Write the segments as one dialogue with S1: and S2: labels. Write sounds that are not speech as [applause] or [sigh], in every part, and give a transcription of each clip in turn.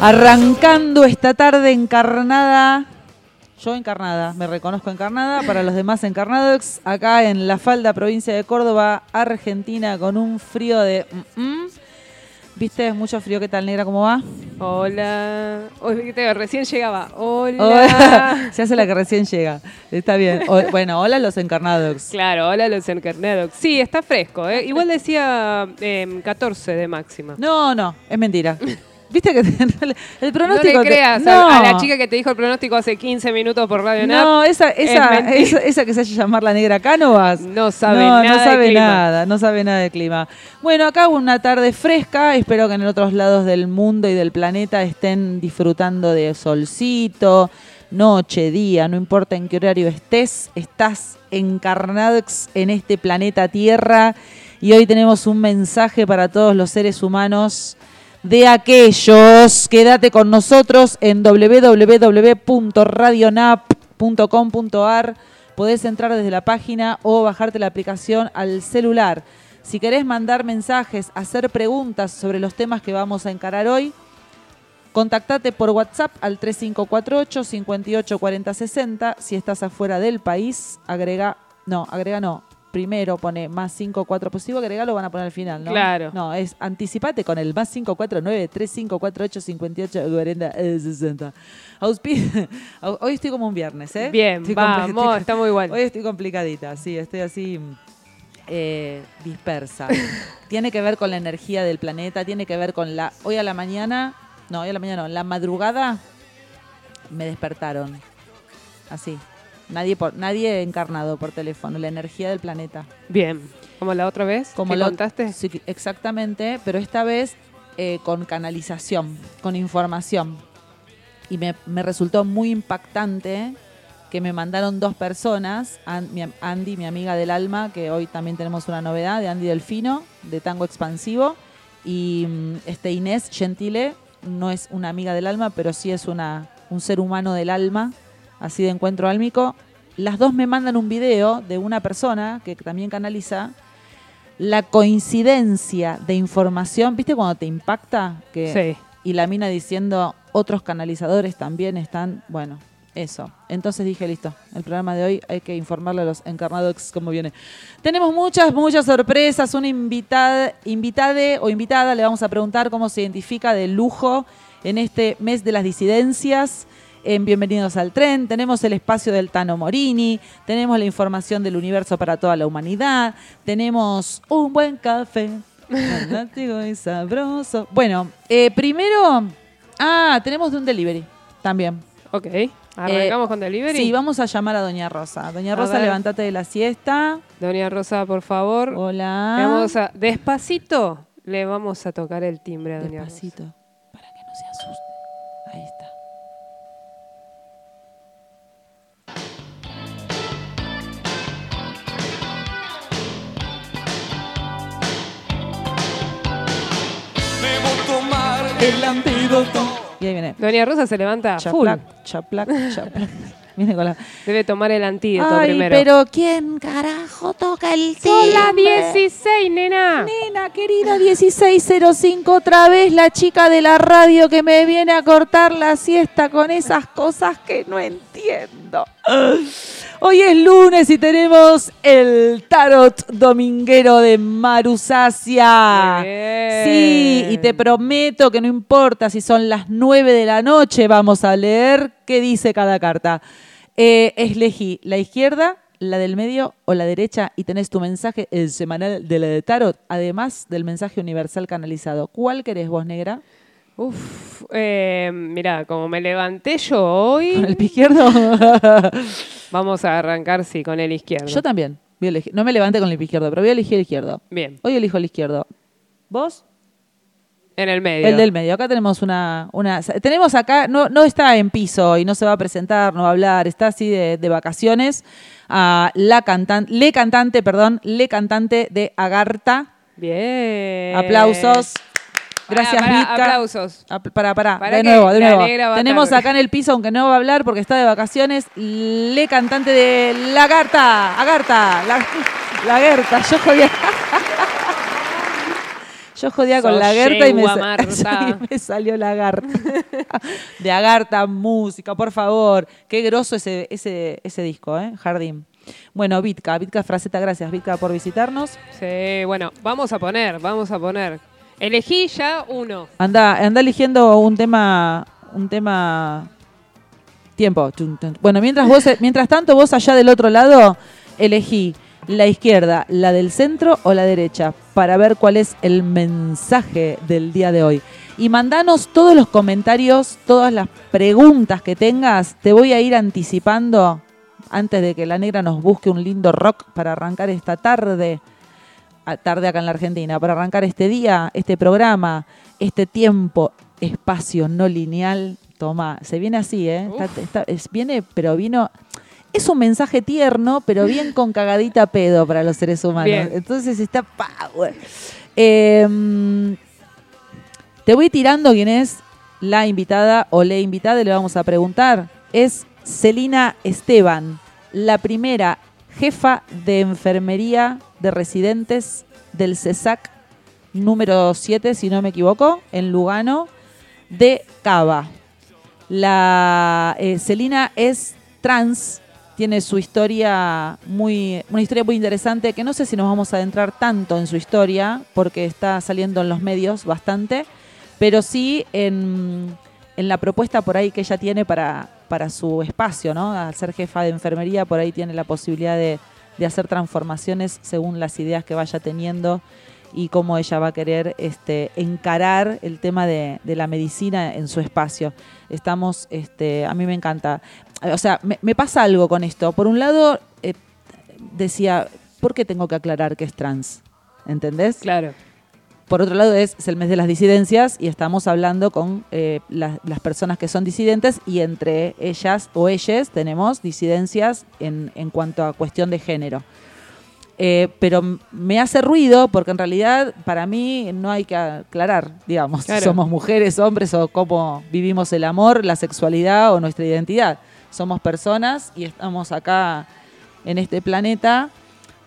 S1: Arrancando esta tarde encarnada, yo encarnada, me reconozco encarnada, para los demás encarnados, acá en la falda provincia de Córdoba, Argentina, con un frío de... mm, mm. ¿Viste? Mucho frío, ¿qué tal negra? ¿Cómo va?
S2: Hola. Te- recién llegaba. Hola.
S1: Hola. [laughs] Se hace la que recién llega. Está bien. O- bueno, hola los encarnados.
S2: Claro, hola los encarnados. Sí, está fresco. ¿eh? Igual decía em, 14 de máxima.
S1: No, no, es mentira. [laughs] ¿Viste que [laughs] el pronóstico...
S2: no le
S1: te-
S2: creas
S1: No.
S2: a, la chica que te dijo el pronóstico hace 15 minutos por Radio Nap.
S1: No, esa, esa, esa, esa que se hace llamar la negra Cánovas.
S2: No sabe
S1: no,
S2: nada
S1: No
S2: de
S1: sabe
S2: clima.
S1: nada, no sabe nada de clima. Bueno, acá una tarde fresca. Espero que en otros lados del mundo y del planeta estén disfrutando de solcito, noche, día, no importa en qué horario estés, estás encarnado en este planeta Tierra. Y hoy tenemos un mensaje para todos los seres humanos de aquellos. Quédate con nosotros en www.radionap.com.ar. Podés entrar desde la página o bajarte la aplicación al celular. Si querés mandar mensajes, hacer preguntas sobre los temas que vamos a encarar hoy, contactate por WhatsApp al 3548 58 40 60. Si estás afuera del país, agrega, no, agrega no. Primero pone más 54 positivo, agregalo van a poner al final, ¿no?
S2: Claro.
S1: No, es anticipate con el más 549 3548 58 40 eh, 60. Auspi- [laughs] Hoy estoy como un viernes, ¿eh?
S2: Bien,
S1: Estoy
S2: vamos, está muy bueno.
S1: Hoy estoy complicadita, sí, estoy así mm, eh, dispersa. [laughs] tiene que ver con la energía del planeta, tiene que ver con la... Hoy a la mañana, no, hoy a la mañana no, en la madrugada me despertaron. Así. Nadie, por, nadie encarnado por teléfono, la energía del planeta.
S2: Bien. ¿Como la otra vez?
S1: Como
S2: ¿Qué
S1: lo-
S2: contaste?
S1: Sí, exactamente, pero esta vez eh, con canalización, con información. Y me, me resultó muy impactante que me mandaron dos personas, Andy, mi amiga del alma, que hoy también tenemos una novedad de Andy Delfino, de Tango Expansivo, y mm, este Inés Gentile, no es una amiga del alma, pero sí es una, un ser humano del alma, así de encuentro álmico. Las dos me mandan un video de una persona que también canaliza, la coincidencia de información, ¿viste cuando te impacta? Que,
S2: Sí.
S1: Y la mina diciendo, otros canalizadores también están, bueno, eso. Entonces dije, listo, el programa de hoy hay que informarle a los encarnados cómo viene. Tenemos muchas, muchas sorpresas. Una invitada, invitade o invitada, le vamos a preguntar cómo se identifica de lujo en este mes de las disidencias. En Bienvenidos al Tren, tenemos el espacio del Tano Morini, tenemos la información del universo para toda la humanidad, tenemos un buen café, [laughs] fanático y sabroso. Bueno, eh, primero, ah, tenemos de un delivery también.
S2: Ok. Arrancamos con delivery.
S1: Sí, vamos a llamar a Doña Rosa. Doña Rosa, levántate de la siesta.
S2: Doña Rosa, por favor.
S1: Hola.
S2: Vamos a- despacito le vamos a tocar el timbre a Doña Rosa.
S1: Despacito,
S3: el antídoto.
S1: Y ahí viene.
S2: Doña Rosa se levanta full.
S1: Chaplac, chaplac, chaplac. [laughs] Viene con la...
S2: Debe tomar el antídoto
S1: Ay,
S2: primero.
S1: pero ¿quién carajo toca el
S2: Son las
S1: timbre?
S2: 16, nena.
S1: Nena, querida 1605, otra vez la chica de la radio que me viene a cortar la siesta con esas cosas que no entiendo. [laughs] Hoy es lunes y tenemos el tarot dominguero de Marusacia.
S2: Muy bien.
S1: Sí, y te prometo que no importa si son las 9 de la noche, vamos a leer qué dice cada carta. Eh, elegí la izquierda, la del medio o la derecha y tenés tu mensaje el semanal de la de tarot, además del mensaje universal canalizado. ¿Cuál querés vos, negra?
S2: Uf, eh, mira, como me levanté yo hoy,
S1: ¿Con el pie izquierdo? [laughs]
S2: vamos a arrancar, sí, con el izquierdo.
S1: Yo también. Voy a elegir- no me levanté con el pie izquierdo, pero voy a elegir el izquierdo.
S2: Bien,
S1: Hoy elijo el izquierdo. ¿Vos?
S2: en el medio.
S1: El del medio. Acá tenemos una, una. Tenemos acá, no, no está en piso y no se va a presentar, no va a hablar, está así de, de vacaciones. A la cantante, le cantante, perdón, le cantante de Agartha.
S2: Bien.
S1: Aplausos. Gracias, Mitka.
S2: Aplausos.
S1: Pará,
S2: Para
S1: de nuevo, de nuevo. Tenemos acá en el piso, aunque no va a hablar porque está de vacaciones, le cantante de Lagarta, Agartha, la, Lagerta, yo jodía. Yo jodía con
S2: Sos
S1: la Gerta y me, [laughs] y me salió la Garta. de Agarta, música, por favor. Qué groso ese, ese, ese disco, ¿eh? Jardín. Bueno, Vitka, Vitka Fraceta, gracias Vitka por visitarnos.
S2: Sí, bueno, vamos a poner, vamos a poner. Elegí ya uno.
S1: Anda, anda eligiendo un tema, un tema. Tiempo. Bueno, mientras vos, mientras tanto, vos allá del otro lado, elegí la izquierda, la del centro o la derecha, para ver cuál es el mensaje del día de hoy. Y mandanos todos los comentarios, todas las preguntas que tengas. Te voy a ir anticipando antes de que la negra nos busque un lindo rock para arrancar esta tarde tarde acá en la Argentina, para arrancar este día, este programa, este tiempo, espacio no lineal. Toma, se viene así, ¿eh? Está- está- es- viene, pero vino. Es un mensaje tierno, pero bien con cagadita pedo para los seres humanos.
S2: Bien.
S1: Entonces está power. Eh, te voy tirando quién es la invitada o la invitada, y le vamos a preguntar. Es Celina Esteban, la primera jefa de enfermería de residentes del CESAC número 7, si no me equivoco, en Lugano, de Cava. La eh, Celina es trans, tiene su historia muy, una historia muy interesante que no sé si nos vamos a adentrar tanto en su historia porque está saliendo en los medios bastante, pero sí en, en la propuesta por ahí que ella tiene para, para su espacio, ¿no? Al ser jefa de enfermería, por ahí tiene la posibilidad de, de hacer transformaciones según las ideas que vaya teniendo y cómo ella va a querer este, encarar el tema de, de la medicina en su espacio. Estamos, este, a mí me encanta. O sea, me, pasa algo con esto. Por un lado, eh, decía, ¿por qué tengo que aclarar que es trans? ¿Entendés?
S2: Claro.
S1: Por otro lado, es, es el mes de las disidencias y estamos hablando con eh, la- las personas que son disidentes y entre ellas o ellas tenemos disidencias en, en cuanto a cuestión de género. Eh, pero me hace ruido porque en realidad para mí no hay que aclarar, digamos, si somos mujeres, hombres o cómo vivimos el amor, la sexualidad o nuestra identidad. Somos personas y estamos acá en este planeta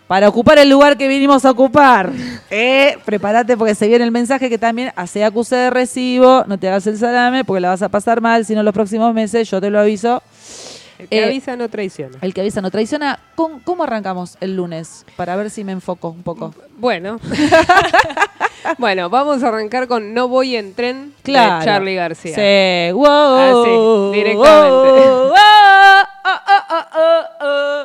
S1: para ocupar el lugar que vinimos a ocupar. [laughs] Eh, prepárate porque se viene el mensaje que también hace acuse de recibo, no te hagas el salame porque la vas a pasar mal, si no los próximos meses, yo te lo aviso.
S2: El que
S1: Eh,
S2: avisa no traiciona.
S1: El que avisa no traiciona. ¿Cómo, cómo arrancamos el lunes? Para ver si me enfoco un poco.
S2: Bueno. [laughs] bueno, vamos a arrancar con No voy en tren
S1: Claro.
S2: de Charlie García.
S1: Sí, wow.
S2: Así, directamente.
S1: wow, oh, oh, oh,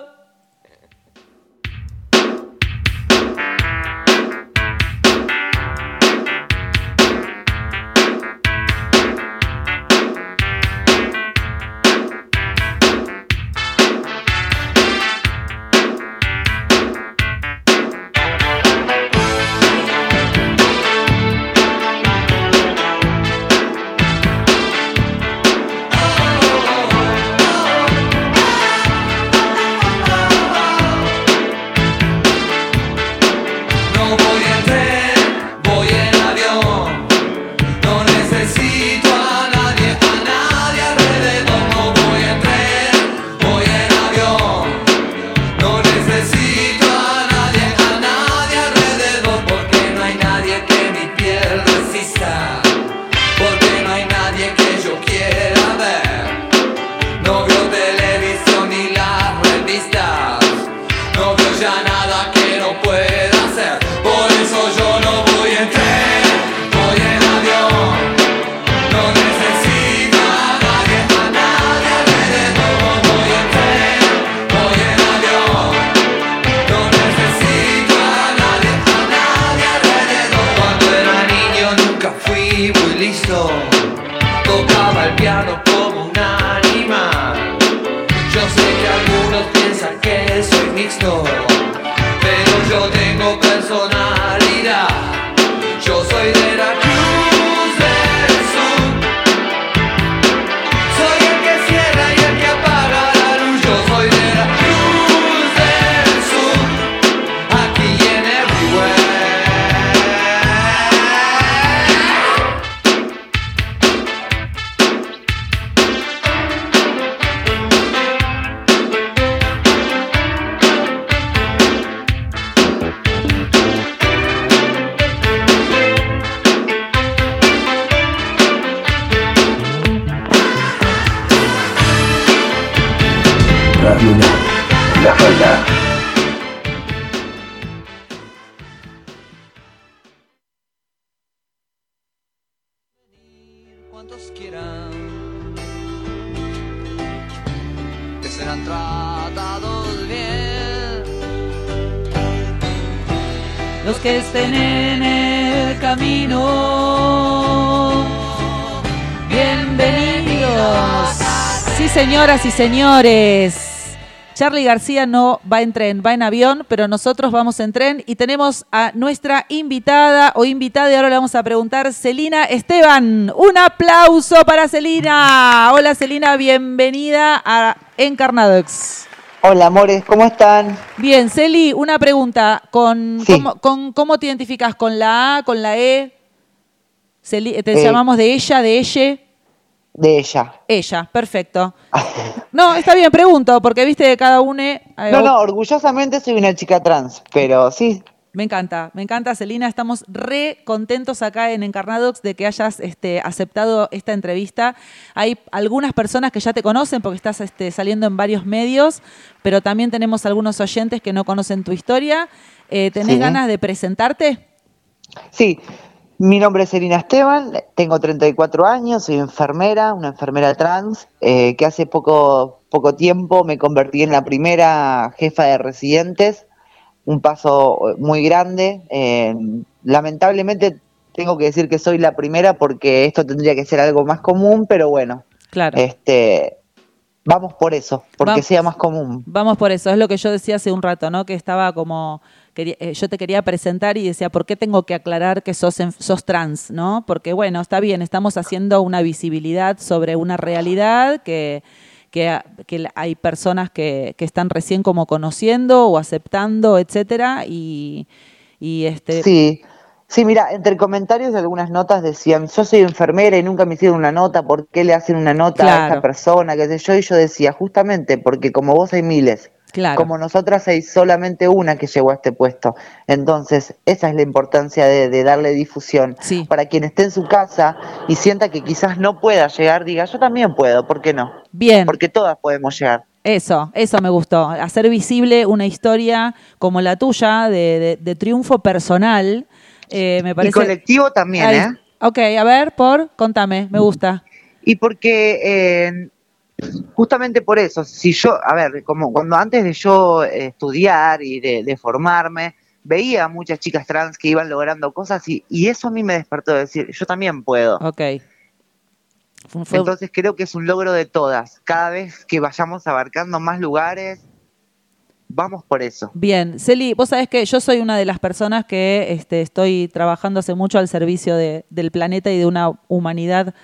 S1: señores. Charlie García no va en tren, va en avión, pero nosotros vamos en tren y tenemos a nuestra invitada o invitada y ahora le vamos a preguntar, Celina Esteban. Un aplauso para Celina. Hola Celina, bienvenida a Encarnadox.
S4: Hola, amores, ¿cómo están?
S1: Bien, Celi, una pregunta. ¿Con,
S4: Sí.
S1: cómo, con- ¿Cómo te identificas? ¿Con la A, con la E? Celi- ¿Te
S4: Eh.
S1: llamamos de ella, de ella?
S4: De ella.
S1: Ella, perfecto. [laughs] No, está bien, pregunto, porque viste de cada uno. eh,
S4: No, no, orgullosamente soy una chica trans, pero sí,
S1: Me encanta, me encanta, Celina. Estamos re contentos acá en Encarnadox de que hayas este, aceptado esta entrevista. Hay algunas personas que ya te conocen porque estás este, saliendo en varios medios, pero también tenemos algunos oyentes que no conocen tu historia. Eh, ¿Tenés
S4: Sí.
S1: ganas de presentarte?
S4: sí. Mi nombre es Elina Esteban, tengo 34 años, soy enfermera, una enfermera trans, eh, que hace poco, poco tiempo me convertí en la primera jefa de residentes, un paso muy grande. eh, lamentablemente tengo que decir que soy la primera porque esto tendría que ser algo más común, pero bueno,
S1: Claro.
S4: este, vamos por eso, porque sea más común.
S1: Vamos por eso, es lo que yo decía hace un rato, ¿no? Que estaba como, quería- eh, yo te quería presentar y decía, ¿por qué tengo que aclarar que sos, en- sos trans, ¿no? Porque bueno, está bien, estamos haciendo una visibilidad sobre una realidad que, que, que hay personas que, que están recién como conociendo o aceptando, etcétera, y, y este...
S4: Sí, sí, mira, entre comentarios de algunas notas decían, yo soy enfermera y nunca me hicieron una nota, ¿por qué le hacen una nota a esta persona? qué sé yo? Y yo decía, justamente porque como vos hay miles,
S1: Claro.
S4: como nosotras hay solamente una que llegó a este puesto. Entonces, esa es la importancia de, de darle difusión.
S1: Sí.
S4: Para quien esté en su casa y sienta que quizás no pueda llegar, diga, yo también puedo, ¿por qué no?
S1: Bien.
S4: Porque todas podemos llegar.
S1: Eso, eso me gustó. Hacer visible una historia como la tuya de, de- de triunfo personal. eh, me
S4: Y
S1: parece.
S4: colectivo también,
S1: Ay,
S4: ¿eh?
S1: Ok, a ver, por, contame, me gusta.
S4: Y porque eh, justamente por eso, si yo, a ver, como cuando antes de yo eh, estudiar y de, de formarme, veía a muchas chicas trans que iban logrando cosas y, y eso a mí me despertó de decir, yo también puedo.
S1: Ok. Fue-
S4: Entonces creo que es un logro de todas. Cada vez que vayamos abarcando más lugares, vamos por eso.
S1: Bien, Celi, vos sabés que yo soy una de las personas que este, estoy trabajando hace mucho al servicio de- del planeta y de una humanidad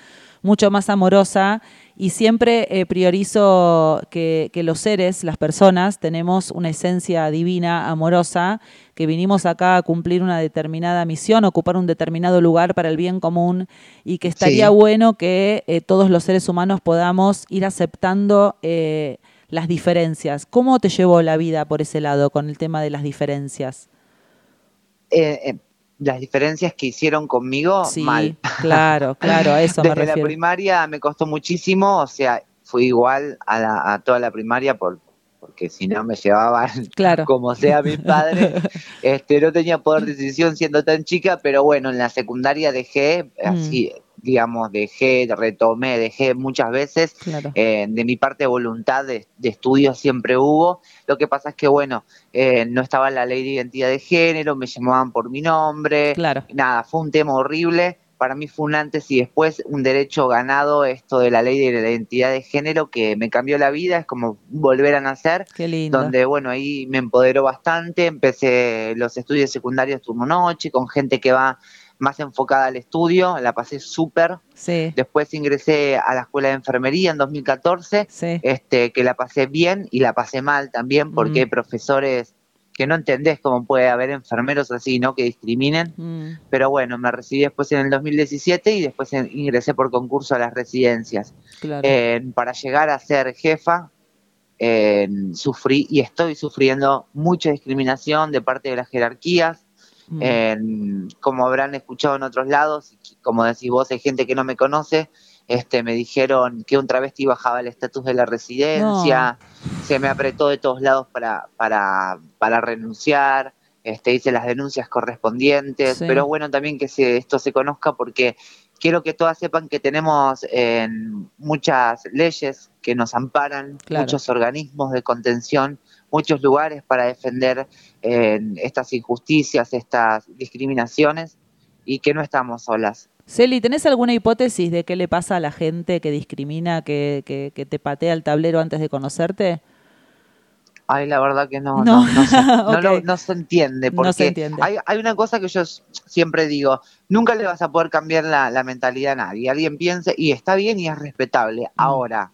S1: mucho más amorosa y siempre eh, priorizo que, que los seres, las personas, tenemos una esencia divina, amorosa, que vinimos acá a cumplir una determinada misión, ocupar un determinado lugar para el bien común y que estaría
S4: Sí.
S1: bueno que eh, todos los seres humanos podamos ir aceptando eh, las diferencias. ¿Cómo te llevó la vida por ese lado con el tema de las diferencias?
S4: Las diferencias que hicieron conmigo,
S1: sí,
S4: mal.
S1: claro, [laughs] claro, a eso me
S4: Desde la primaria me costó muchísimo, o sea, fui igual a, la- a toda la primaria por, porque si no me llevaban [laughs]
S1: Claro.
S4: como sea mi padre. [laughs] Este, no tenía poder de decisión siendo tan chica, pero bueno, en la secundaria dejé,
S1: Mm.
S4: así, digamos, dejé, retomé, dejé muchas veces.
S1: Claro.
S4: Eh, de mi parte voluntad de, de estudio siempre hubo. Lo que pasa es que, bueno, eh, no estaba la ley de identidad de género, me llamaban por mi nombre.
S1: Claro.
S4: Nada, fue un tema horrible. Para mí fue un antes y después, un derecho ganado, esto de la ley de la identidad de género que me cambió la vida, es como volver a nacer,
S1: Qué lindo.
S4: donde, bueno, ahí me empoderó bastante, empecé los estudios secundarios turno-noche, con gente que va más enfocada al estudio, la pasé súper.
S1: Sí,
S4: Después ingresé a la escuela de enfermería en 2014,
S1: sí.
S4: este, que la pasé bien y la pasé mal también, porque
S1: Mm.
S4: hay profesores que no entendés cómo puede haber enfermeros así, ¿no? Que discriminen.
S1: Mm,
S4: Pero bueno, me recibí después en el 2017 y después ingresé por concurso a las residencias.
S1: claro.
S4: Eh, para llegar a ser jefa, eh, sufrí y estoy sufriendo mucha discriminación de parte de las jerarquías.
S1: Mm,
S4: Eh, como habrán escuchado en otros lados, como decís vos, hay gente que no me conoce. Este, me dijeron que un travesti bajaba el estatus de la residencia, se me apretó de todos lados para, para, para renunciar, este, hice las denuncias correspondientes,
S1: Sí.
S4: pero bueno también que se, esto se conozca porque quiero que todas sepan que tenemos eh, muchas leyes que nos amparan,
S1: Claro.
S4: muchos organismos de contención, muchos lugares para defender eh, estas injusticias, estas discriminaciones y que no estamos solas.
S1: Celi, ¿tenés alguna hipótesis de qué le pasa a la gente que discrimina, que, que, que te patea el tablero antes de conocerte?
S4: Ay, la verdad que no,
S1: No.
S4: no, no, se, [laughs] no no se entiende, porque
S1: No se entiende.
S4: Hay, hay una cosa que yo siempre digo, nunca le vas a poder cambiar la, la mentalidad a nadie. Alguien piense, y está bien y es respetable.
S1: Mm.
S4: Ahora,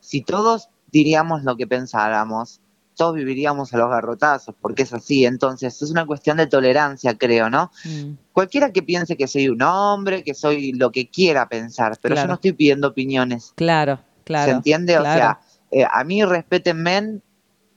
S4: si todos diríamos lo que pensáramos, todos viviríamos a los garrotazos, porque es así. Entonces, es una cuestión de tolerancia, creo, ¿no?
S1: Mm,
S4: Cualquiera que piense que soy un hombre, que soy lo que quiera pensar, pero
S1: Claro.
S4: yo no estoy pidiendo opiniones.
S1: Claro, claro.
S4: ¿Se entiende?
S1: claro.
S4: O sea, eh, a mí respétenme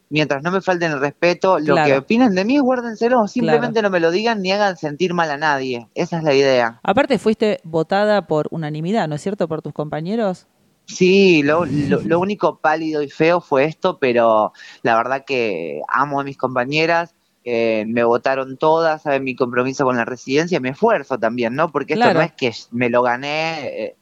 S4: mientras no me falten el respeto. Lo
S1: Claro.
S4: que opinen de mí, guárdenselo. Simplemente no me lo digan ni hagan sentir mal a nadie. Esa es la idea.
S1: Aparte fuiste votada por unanimidad, ¿no es cierto? Por tus compañeros.
S4: Sí, lo, lo- lo único pálido y feo fue esto, pero la verdad que amo a mis compañeras. eh, me votaron todas, saben mi compromiso con la residencia, mi esfuerzo también, ¿no? Porque esto
S1: Claro.
S4: no es que me lo gané eh,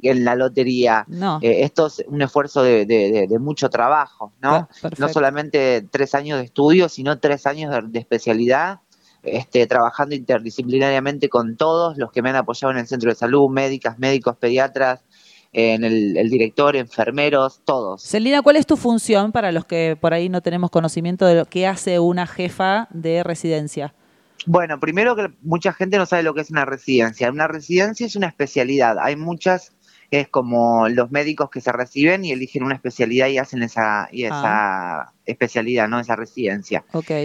S4: en la lotería.
S1: No.
S4: Eh, esto es un esfuerzo de, de- de- de mucho trabajo, ¿no? No solamente tres años de estudio, sino tres años de, de especialidad, este, trabajando interdisciplinariamente con todos los que me han apoyado en el centro de salud, médicas, médicos, pediatras, en el, el director, enfermeros, todos.
S1: Celina, ¿cuál es tu función para los que por ahí no tenemos conocimiento de lo que hace una jefa de residencia?
S4: Bueno, primero que mucha gente no sabe lo que es una residencia. Una residencia es una especialidad. Hay muchas, es como los médicos que se reciben y eligen una especialidad y hacen esa, y esa especialidad, ¿no? Esa residencia.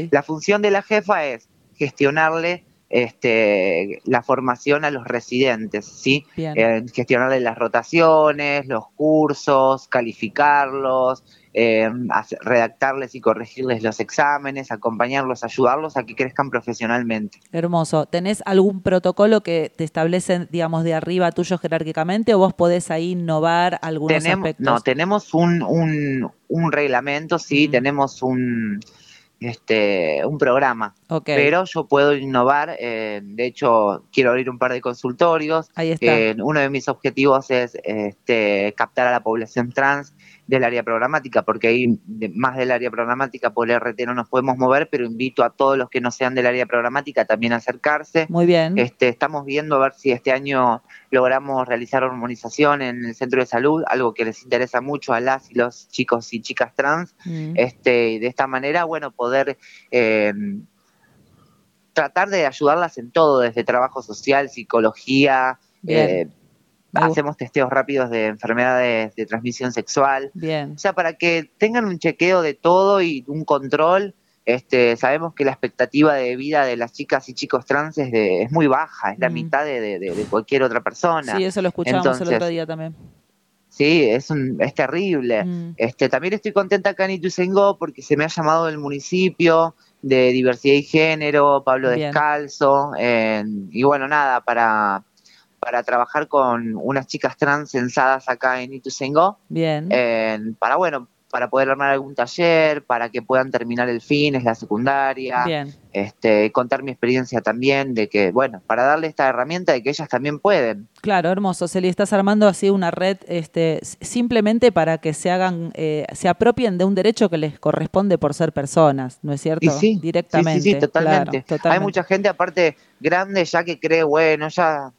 S4: La función de la jefa es gestionarle este, la formación a los residentes, ¿sí? Eh, gestionarle las rotaciones, los cursos, calificarlos, eh, hace- redactarles y corregirles los exámenes, acompañarlos, ayudarlos a que crezcan profesionalmente.
S1: Hermoso. ¿Tenés algún protocolo que te establecen, digamos, de arriba tuyo jerárquicamente o vos podés ahí innovar algunos
S4: Tenemos,
S1: aspectos?
S4: no, tenemos un, un, un reglamento, sí,
S1: Mm.
S4: tenemos un, este, un programa,
S1: Ok.
S4: pero yo puedo innovar. eh, de hecho, quiero abrir un par de consultorios.
S1: Ahí está.
S4: Eh, uno de mis objetivos es este, captar a la población trans del área programática, porque ahí más del área programática por el RT no nos podemos mover, pero invito a todos los que no sean del área programática también a acercarse.
S1: Muy bien.
S4: Este, estamos viendo a ver si este año logramos realizar hormonización en el centro de salud, algo que les interesa mucho a las y los chicos y chicas trans.
S1: Mm.
S4: Este, de esta manera, bueno, poder eh, tratar de ayudarlas en todo, desde trabajo social, psicología, eh. Hacemos testeos rápidos de enfermedades de transmisión sexual.
S1: Bien.
S4: O sea, para que tengan un chequeo de todo y un control. Este, sabemos que la expectativa de vida de las chicas y chicos trans es, de- es muy baja, es la
S1: Mm.
S4: mitad de, de- de- de cualquier otra persona.
S1: Sí, eso lo escuchamos el otro día también.
S4: Sí, es, un, es terrible.
S1: Mm.
S4: Este, también estoy contenta acá en Ituzaingó porque se me ha llamado del municipio de diversidad y género, Pablo
S1: Bien.
S4: Descalzo, eh, y bueno, nada, para, para trabajar con unas chicas trans censadas acá en Ituzaingó,
S1: Bien.
S4: eh, para bueno, para poder armar algún taller, para que puedan terminar el fin, es la secundaria,
S1: Bien.
S4: este, contar mi experiencia también de que, bueno, para darle esta herramienta de que ellas también pueden.
S1: Claro, hermoso. Celi, estás armando así una red este, simplemente para que se hagan, eh, se apropien de un derecho que les corresponde por ser personas, ¿no es cierto?
S4: Y sí,
S1: Directamente.
S4: Sí, sí, sí, totalmente.
S1: Claro, totalmente.
S4: Hay mucha gente aparte grande ya que cree, bueno, ya,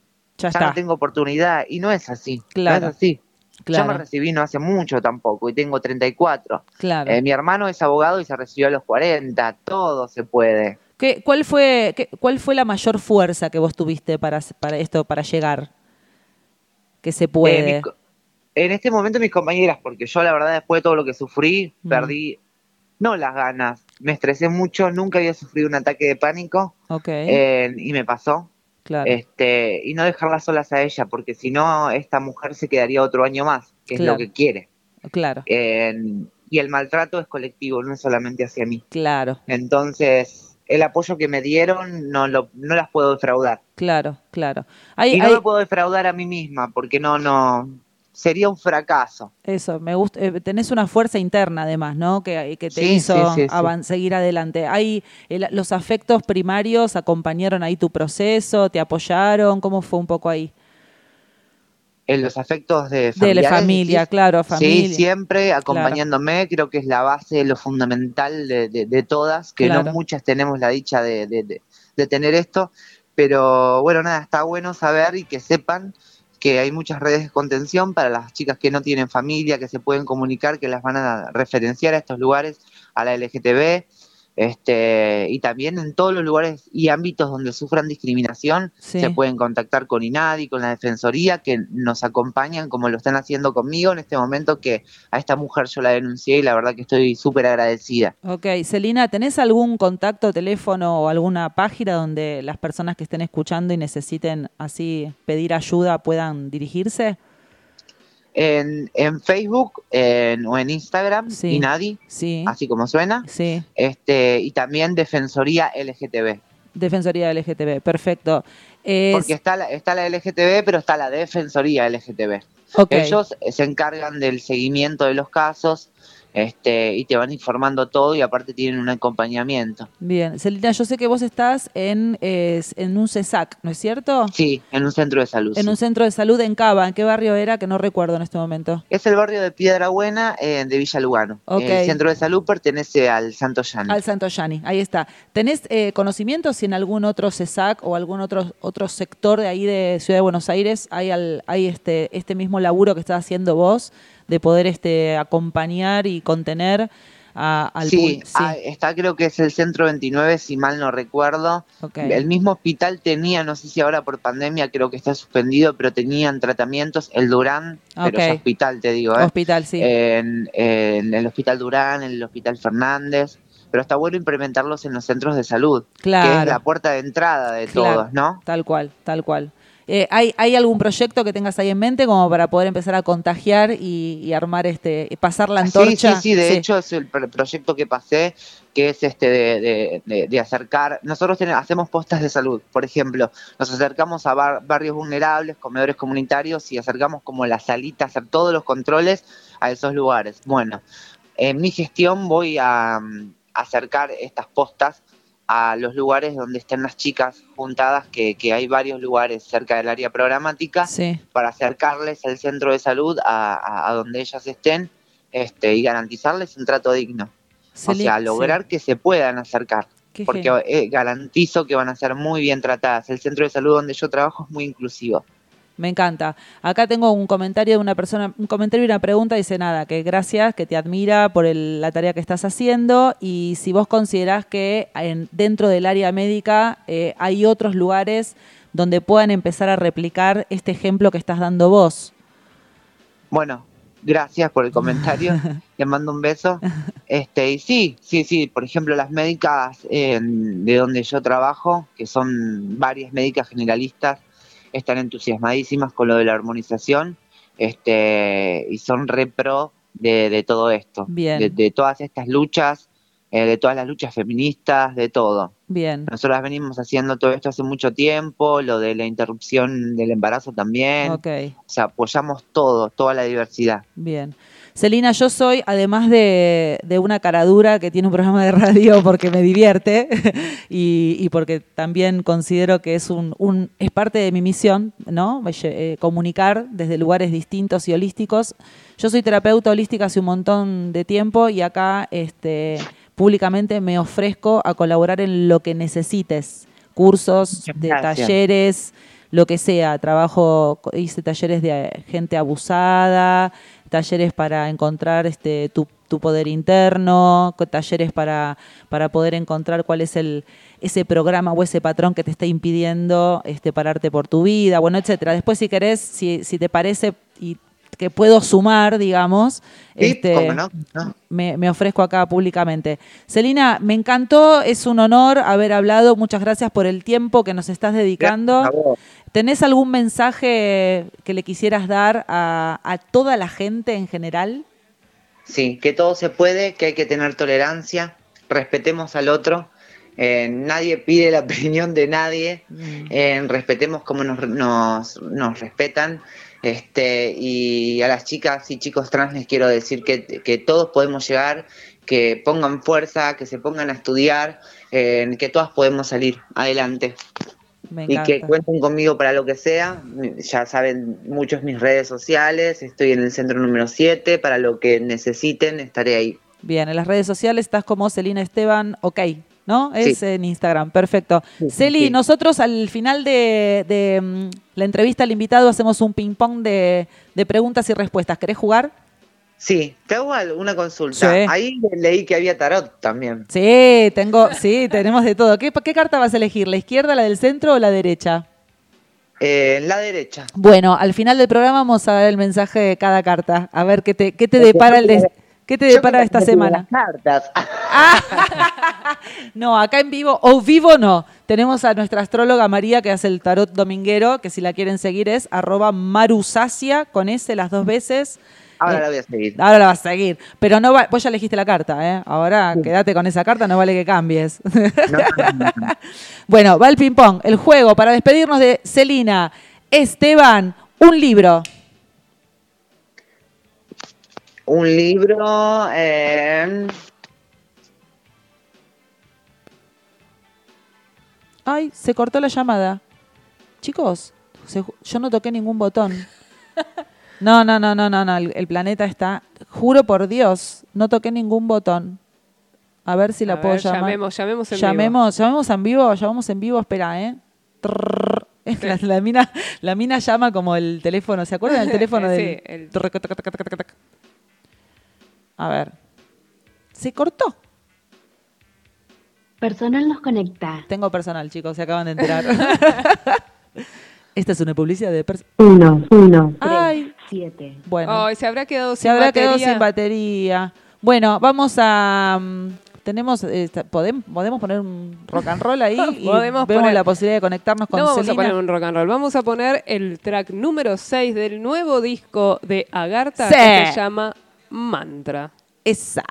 S1: Ya
S4: no tengo oportunidad. Y no es así.
S1: Claro,
S4: No es así. Yo me
S1: claro,
S4: recibí no hace mucho tampoco y tengo 34.
S1: claro.
S4: Eh, mi hermano es abogado y se recibió a los 40. Todo se puede.
S1: ¿Qué- cuál, fue, qué- ¿Cuál fue la mayor fuerza que vos tuviste para, para esto, para llegar? Que se
S4: Eh,
S1: puede.
S4: en este momento mis compañeras, porque yo la verdad después de todo lo que sufrí,
S1: Mm.
S4: perdí, no las ganas, me estresé mucho, nunca había sufrido un ataque de pánico
S1: ok,
S4: eh, y me pasó.
S1: Claro.
S4: este, y no dejarlas solas a ella, porque si no, esta mujer se quedaría otro año más, que es lo que quiere.
S1: claro,
S4: Eh, y el maltrato es colectivo, no es solamente hacia mí.
S1: claro,
S4: Entonces, el apoyo que me dieron no, lo, no las puedo defraudar.
S1: claro, claro. Hay,
S4: y no
S1: hay-
S4: me puedo defraudar a mí misma, porque no, no, sería un fracaso.
S1: Eso, me gusta. eh, tenés una fuerza interna, además, ¿no? Que, que te
S4: Sí,
S1: hizo
S4: sí, sí,
S1: seguir adelante. Hay el- los afectos primarios acompañaron ahí tu proceso, te apoyaron. ¿Cómo fue un poco ahí?
S4: en los afectos de
S1: De la familia, claro, familia.
S4: Sí, siempre acompañándome, creo que es la base, lo fundamental de, de- de todas, que
S1: Claro.
S4: no muchas tenemos la dicha de tener esto, pero bueno, nada, está bueno saber y que sepan que hay muchas redes de contención para las chicas que no tienen familia, que se pueden comunicar, que las van a referenciar a estos lugares, a la LGTB, este, y también en todos los lugares y ámbitos donde sufran discriminación,
S1: Sí.
S4: se pueden contactar con INADI, con la Defensoría, que nos acompañan como lo están haciendo conmigo en este momento, que a esta mujer yo la denuncié y la verdad que estoy súper agradecida.
S1: Ok, Celina, ¿tenés algún contacto, teléfono o alguna página donde las personas que estén escuchando y necesiten así pedir ayuda puedan dirigirse?
S4: En, en Facebook en- o en Instagram,
S1: Sí.
S4: INADI,
S1: Sí,
S4: así como suena,
S1: sí.
S4: este, y también Defensoría LGTB.
S1: Defensoría LGTB, perfecto. Es-
S4: Porque está la, está la LGTB, pero está la Defensoría LGTB. Ellos se encargan del seguimiento de los casos este, y te van informando todo y aparte tienen un acompañamiento.
S1: Bien, Celina, yo sé que vos estás en, en un CESAC, ¿no es cierto?
S4: Sí, en un centro de salud.
S1: En
S4: sí.
S1: un centro de salud en Cava. ¿En qué barrio era? Que no recuerdo en este momento.
S4: Es el barrio de Piedra Buena eh, de Villa Lugano.
S1: Ok.
S4: El centro de salud pertenece al Santo Llano.
S1: Al Santo Yani, ahí está. ¿Tenés eh, conocimiento si en algún otro CESAC o algún otro, otro sector de ahí de Ciudad de Buenos Aires hay, al- hay este, este mismo laburo que estás haciendo vos de poder este, acompañar y contener a- al
S4: sí,
S1: pul-
S4: ah, está creo que es el centro 29, si mal no recuerdo. El mismo hospital tenía, no sé si ahora por pandemia creo que está suspendido, pero tenían tratamientos, el Durán, pero
S1: Ok.
S4: es hospital, te digo, ¿eh?
S1: Hospital, sí.
S4: en, en el Hospital Durán, en el Hospital Fernández, pero está bueno implementarlos en los centros de salud, que es
S1: claro,
S4: la puerta de entrada de
S1: Claro.
S4: todos, ¿no?
S1: tal cual, tal cual. Eh, ¿hay, ¿Hay algún proyecto que tengas ahí en mente como para poder empezar a contagiar y, y armar este, pasar la
S4: Ah, Sí,
S1: antorcha?
S4: sí, sí, de hecho es el pr- proyecto que pasé, que es este de, de- de- de acercar, nosotros tenemos- hacemos postas de salud, por ejemplo, nos acercamos a bar- barrios vulnerables, comedores comunitarios y acercamos como la salita, hacer todos los controles a esos lugares. Bueno, en mi gestión voy a mm, acercar estas postas a los lugares donde estén las chicas juntadas, que, que hay varios lugares cerca del área programática,
S1: Sí,
S4: para acercarles al centro de salud a, a- a donde ellas estén este, y garantizarles un trato digno. O sea,
S1: sí.
S4: lograr que se puedan acercar,
S1: Qué
S4: porque eh, garantizo que van a ser muy bien tratadas. El centro de salud donde yo trabajo es muy inclusivo.
S1: Me encanta. Acá tengo un comentario de una persona, un comentario y una pregunta. Dice nada, que gracias, que te admira por el- la tarea que estás haciendo y si vos considerás que en- dentro del área médica eh, hay otros lugares donde puedan empezar a replicar este ejemplo que estás dando vos.
S4: Bueno, gracias por el comentario. [laughs] Te mando un beso. Este, y sí, sí, sí. Por ejemplo, las médicas eh, de donde yo trabajo, que son varias médicas generalistas, están entusiasmadísimas con lo de la armonización este, y son re pro de, de todo esto,
S1: Bien.
S4: de, de todas estas luchas, eh, de todas las luchas feministas, de todo.
S1: Bien,
S4: Nosotros venimos haciendo todo esto hace mucho tiempo, lo de la interrupción del embarazo también,
S1: ok,
S4: o sea, apoyamos todo, toda la diversidad.
S1: bien. Celina, yo soy, además de, de una caradura que tiene un programa de radio porque me divierte [laughs] y, y porque también considero que es, un, un- es parte de mi misión, ¿no? Eh, comunicar desde lugares distintos y holísticos. Yo soy terapeuta holística hace un montón de tiempo y acá este, públicamente me ofrezco a colaborar en lo que necesites. Cursos, de talleres, lo que sea. Trabajo, hice talleres de gente abusada, talleres para encontrar este tu, tu poder interno, talleres para, para poder encontrar cuál es el ese programa o ese patrón que te está impidiendo este pararte por tu vida, bueno, etcétera. Después si querés, si, si te parece y que puedo sumar, digamos,
S4: Sí,
S1: este,
S4: no, no.
S1: me, me ofrezco acá públicamente. Celina, me encantó, es un honor haber hablado, muchas gracias por el tiempo que nos estás dedicando. ¿Tenés algún mensaje que le quisieras dar a, a toda la gente en general?
S4: Sí, que todo se puede, que hay que tener tolerancia, respetemos al otro, eh, nadie pide la [laughs] opinión de nadie,
S1: Mm,
S4: eh, respetemos como nos, nos, nos respetan. Este, y a las chicas y chicos trans les quiero decir que, que todos podemos llegar, que pongan fuerza, que se pongan a estudiar, eh, que todas podemos salir adelante.
S1: Me
S4: y que cuenten conmigo para lo que sea. Ya saben muchos mis redes sociales, estoy en el centro número 7, para lo que necesiten estaré ahí.
S1: Bien, en las redes sociales estás como Celina Esteban, ok, ¿no? Es
S4: Sí.
S1: en Instagram, perfecto.
S4: Sí,
S1: Celi,
S4: sí.
S1: nosotros al final de, de, mm, la entrevista al invitado hacemos un ping-pong de, de preguntas y respuestas. ¿Querés jugar?
S4: Sí, te hago una consulta. Ahí leí que había tarot también.
S1: Sí, tengo, sí, tenemos de todo. ¿Qué, qué carta vas a elegir? ¿La izquierda, la del centro o la derecha?
S4: Eh, en la derecha.
S1: Bueno, al final del programa vamos a dar el mensaje de cada carta. A ver qué te, qué te depara el des- qué te depara esta semana.
S4: las cartas. [laughs]
S1: No, acá en vivo, o vivo no. Tenemos a nuestra astróloga María que hace el tarot dominguero, que si la quieren seguir es arroba marusacia, con S las dos veces.
S4: Ahora
S1: Eh,
S4: la voy a seguir.
S1: Ahora la vas a seguir. Pero no va, vos ya elegiste la carta, ¿eh? Ahora quédate con esa carta, no vale que cambies.
S4: No, no, no, no. [laughs]
S1: bueno, va el ping-pong, el juego para despedirnos de Celina. Esteban, un libro.
S4: Un libro. eh,
S1: Ay, se cortó la llamada. Chicos, se- yo no toqué ningún botón. [laughs] No, no, no, no, no, no. El, el planeta está. Juro por Dios, no toqué ningún botón. A ver si la
S2: A
S1: puedo
S2: ver,
S1: llamar.
S2: llamemos, llamemos en vivo.
S1: llamemos, llamemos en vivo, llamamos en vivo, espera, ¿eh? Trrr. Es [laughs] La, la mina, la mina llama como el teléfono, ¿se acuerdan del [laughs] teléfono
S2: Sí,
S1: del
S2: el-
S1: A ver. Se cortó.
S5: Personal nos conecta.
S1: Tengo personal, chicos, se acaban de enterar. [laughs] Esta es una publicidad de pers-
S5: 1, 1,
S1: Ay.
S5: 7.
S1: Bueno,
S2: se habrá quedado
S1: se
S2: sin
S1: habrá
S2: batería.
S1: quedado sin batería. Bueno, vamos a. mm, tenemos, eh, podemos, podemos poner un rock and roll ahí [laughs] y
S2: Podemos
S1: vemos
S2: poner-
S1: la posibilidad de conectarnos con
S2: No vamos a poner un rock and roll, vamos a poner el track número 6 del nuevo disco de Agartha
S1: Sí.
S2: que se llama Mantra.
S1: Esa.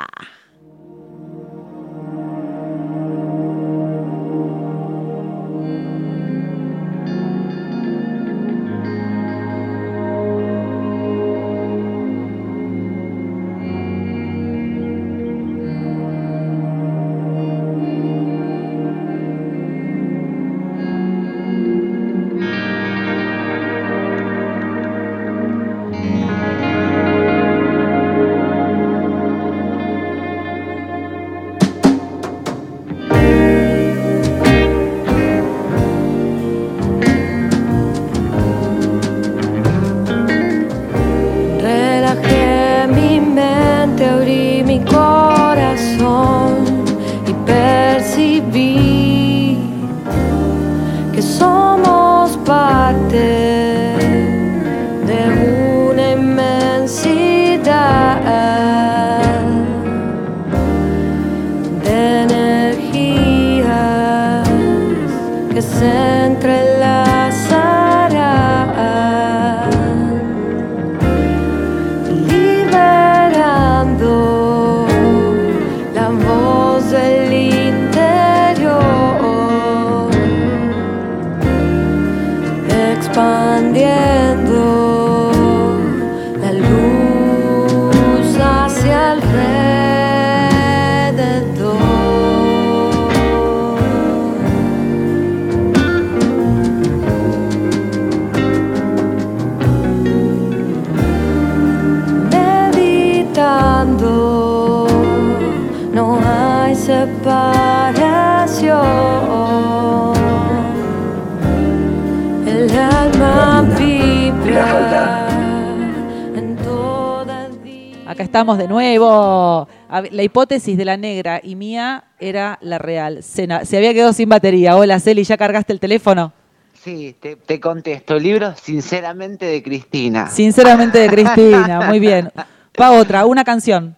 S6: La
S1: hipótesis de la negra y mía era la real. Se, se había quedado sin batería. Hola, Celi, ¿ya cargaste el teléfono?
S4: Sí, te, te contesto. Libro, sinceramente, de Cristina.
S1: Sinceramente de Cristina. Muy bien. [laughs] Pa otra, una canción.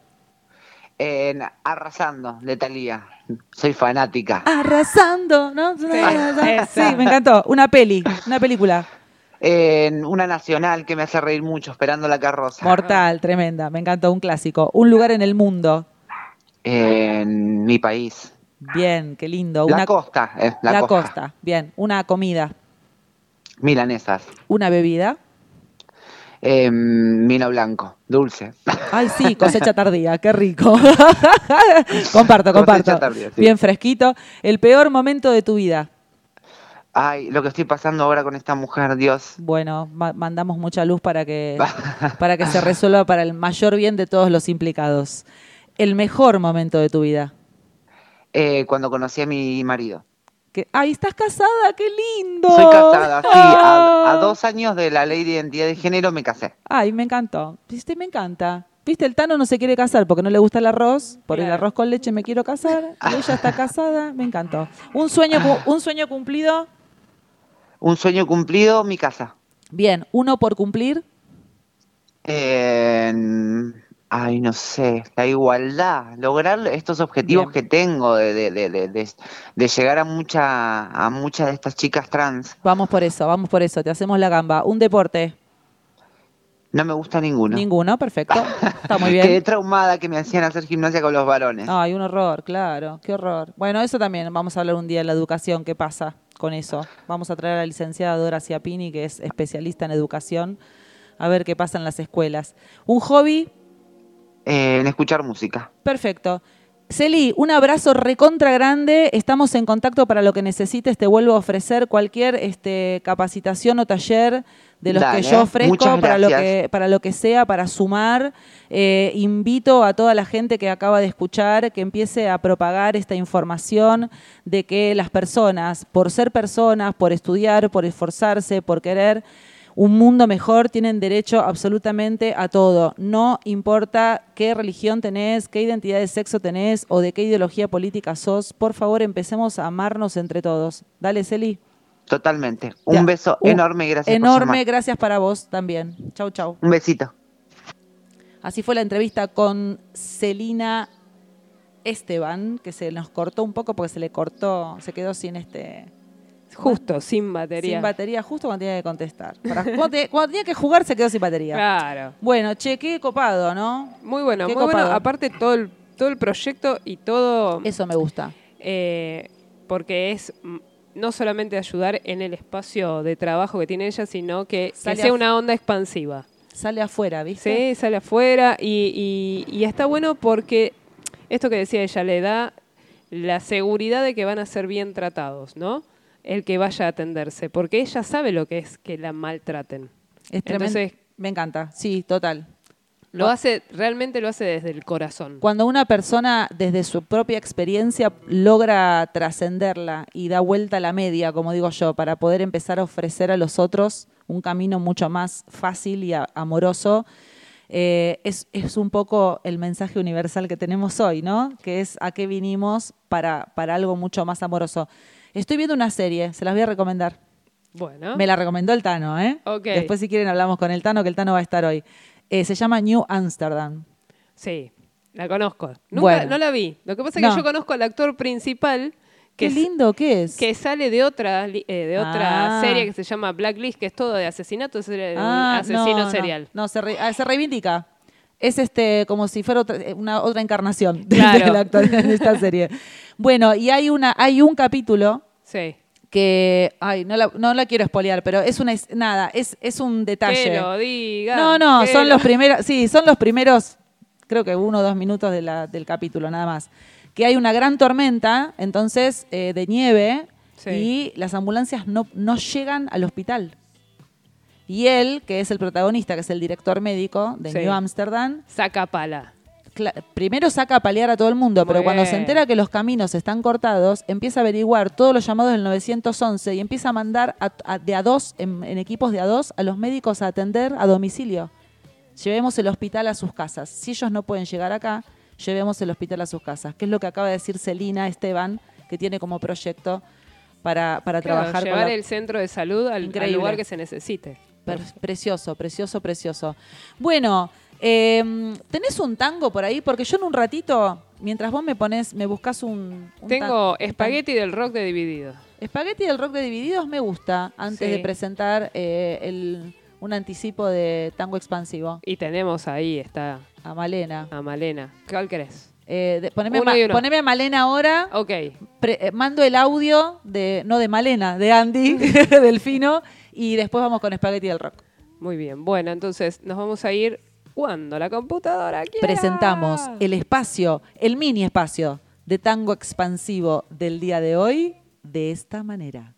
S4: En Arrasando, de Talía. Soy fanática.
S1: Arrasando, ¿no? Sí, me encantó. Una peli, una película.
S4: En una nacional que me hace reír mucho, Esperando la carroza.
S1: Mortal, tremenda. Me encantó, un clásico. Un lugar en el mundo.
S4: En mi país.
S1: Bien, qué lindo.
S4: La
S1: Una,
S4: costa. eh, la,
S1: la
S4: costa.
S1: costa. Bien. Una comida.
S4: Milanesas.
S1: Una bebida.
S4: En vino blanco. Dulce.
S1: Ay, sí, [laughs] cosecha tardía, qué rico. [laughs] comparto, comparto.
S4: tardía, sí.
S1: Bien fresquito. El peor momento de tu vida.
S4: Ay, lo que estoy pasando ahora con esta mujer, Dios.
S1: Bueno, ma- mandamos mucha luz para que, [laughs] para que se resuelva para el mayor bien de todos los implicados. El mejor momento de tu vida.
S4: Eh, cuando conocí a mi marido.
S1: Que, ¡Ay, estás casada! ¡Qué lindo!
S4: Soy casada, sí. A, a
S1: Ah.
S4: dos años de la ley de identidad de género me casé.
S1: Ay, me encantó. Viste, me encanta. Viste, el Tano no se quiere casar porque no le gusta el arroz. Por el arroz con leche me quiero casar. Y ella está [laughs] casada. Me encantó. Un sueño, un sueño cumplido.
S4: Un sueño cumplido, mi casa.
S1: Bien, uno por cumplir.
S4: Eh, ay, no sé, la igualdad, lograr estos objetivos
S1: Bien.
S4: que tengo de, de, de, de, de- de llegar a mucha, a muchas de estas chicas trans.
S1: Vamos por eso, vamos por eso. Te hacemos la gamba. Un deporte.
S4: No me gusta ninguno.
S1: Ninguno, perfecto. Está muy [laughs]
S4: Quedé
S1: bien.
S4: traumada que me hacían hacer gimnasia con los varones.
S1: Ay, un horror, claro, qué horror. Bueno, eso también, vamos a hablar un día de la educación, qué pasa con eso. Vamos a traer a la licenciada Dora Ciapini, que es especialista en educación, a ver qué pasa en las escuelas. Un hobby,
S4: Eh, en escuchar música.
S1: perfecto. Celi, un abrazo recontra grande. Estamos en contacto para lo que necesites. Te vuelvo a ofrecer cualquier este, capacitación o taller de los
S4: Dale,
S1: que yo ofrezco para lo, que, para lo que sea, para sumar. Eh, invito a toda la gente que acaba de escuchar que empiece a propagar esta información de que las personas, por ser personas, por estudiar, por esforzarse, por querer un mundo mejor, tienen derecho absolutamente a todo. No importa qué religión tenés, qué identidad de sexo tenés o de qué ideología política sos. Por favor, empecemos a amarnos entre todos. Dale, Celi.
S4: Totalmente. Un
S1: Ya.
S4: beso enorme y gracias
S1: Enorme, gracias para vos también. Chau, chau.
S4: Un besito.
S1: Así fue la entrevista con Celina Esteban, que se nos cortó un poco porque se le cortó, se quedó sin este
S2: Justo, sin batería.
S1: sin batería justo cuando tenía que contestar. Para- [laughs] cuando, te- cuando tenía que jugar se quedó sin batería.
S2: Claro.
S1: Bueno, che, qué copado, ¿no?
S2: Muy bueno,
S1: Qué
S2: muy bueno.
S1: copado.
S2: Aparte todo el, todo el proyecto y todo,
S1: Eso me gusta.
S2: eh, porque es no solamente ayudar en el espacio de trabajo que tiene ella, sino que, sea una onda expansiva.
S1: Sale afuera, ¿viste?
S2: Sí, sale afuera y, y- y está bueno porque esto que decía ella le da la seguridad de que van a ser bien tratados, ¿no? El que vaya a atenderse, porque ella sabe lo que es que la maltraten.
S1: Es.
S2: Entonces-
S1: me encanta, sí, total.
S2: Lo hace, realmente lo hace desde el corazón.
S1: Cuando una persona desde su propia experiencia logra trascenderla y da vuelta a la media, como digo yo, para poder empezar a ofrecer a los otros un camino mucho más fácil y amoroso, eh, es, es un poco el mensaje universal que tenemos hoy, ¿no? Que es a qué vinimos para, para algo mucho más amoroso. Estoy viendo una serie, se las voy a recomendar.
S2: Bueno,
S1: Me la recomendó el Tano, ¿eh?
S2: Ok.
S1: Después si quieren hablamos con el Tano, que el Tano va a estar hoy. Eh, se llama New Amsterdam.
S2: sí, la conozco. Nunca,
S1: Bueno.
S2: no la vi. Lo que pasa es
S1: No.
S2: que yo conozco al actor principal que,
S1: Qué lindo que es.
S2: que sale de otra eh, de otra
S1: Ah.
S2: serie que se llama Blacklist, que es todo de asesinato, es de un
S1: Ah,
S2: asesino
S1: no, no.
S2: serial.
S1: No, se, re- ah, se reivindica. Es este como si fuera otra, eh, una otra encarnación de-
S2: Claro.
S1: del actor en esta [laughs] serie. Bueno, y hay una, hay un capítulo
S2: Sí.
S1: que, ay, no la, no la quiero espolear, pero es una, nada, es, es un detalle.
S2: Que lo diga.
S1: No, no, son
S2: lo-
S1: los primeros, sí, son los primeros, creo que uno o dos minutos de la- del capítulo, nada más. Que hay una gran tormenta, entonces, eh, de nieve,
S2: Sí.
S1: y las ambulancias no, no llegan al hospital. Y él, que es el protagonista, que es el director médico de
S2: Sí.
S1: New Amsterdam,
S2: Saca pala.
S1: primero saca a paliar a todo el mundo,
S2: Muy
S1: pero cuando se entera que los caminos están cortados, empieza a averiguar todos los llamados del 911 y empieza a mandar a- a- de a dos, en, en equipos de a dos, a los médicos a atender a domicilio. Llevemos el hospital a sus casas. Si ellos no pueden llegar acá, llevemos el hospital a sus casas. Que es lo que acaba de decir Celina Esteban, que tiene como proyecto para, para
S2: Claro,
S1: trabajar
S2: llevar
S1: con la-
S2: el centro de salud al, al lugar que se necesite.
S1: Precioso, precioso, precioso. Bueno, eh, ¿tenés un tango por ahí? Porque yo en un ratito, mientras vos me pones, me buscas un... un
S2: Tengo espagueti del rock de Dividido.
S1: tan- Espagueti del rock de Divididos me gusta, antes
S2: Sí.
S1: de presentar eh, el- un anticipo de tango expansivo
S2: Y tenemos ahí, está
S1: a Malena.
S2: a Malena. ¿Cuál querés?
S1: Eh, de- poneme,
S2: Uno uno.
S1: poneme a Malena ahora.
S2: Ok.
S1: Pre- eh, mando el audio de, no de Malena, de Andy, [laughs] Delfino, y después vamos con Spaghetti del Rock.
S2: Muy bien. Bueno, entonces nos vamos a ir cuando la computadora quiera.
S1: Presentamos el espacio, el mini espacio de tango expansivo del día de hoy de esta manera.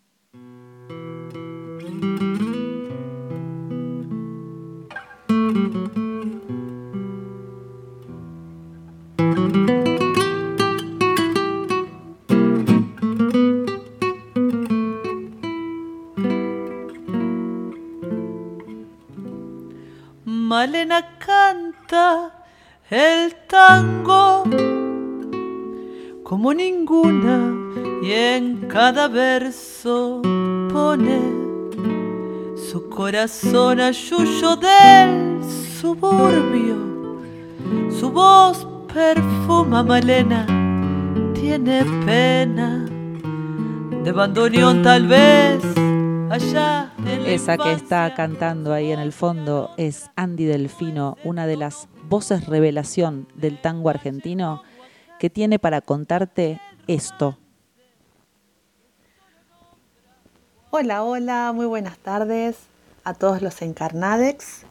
S7: thank Malena canta el tango como ninguna y en cada verso pone su corazón a yuyo del suburbio. Su voz perfuma Malena, tiene pena de bandoneón tal vez
S1: Esa que está cantando ahí en el fondo es Andy Delfino, una de las voces revelación del tango argentino que tiene para contarte esto.
S8: Hola, hola, muy buenas tardes a todos los encarnadex,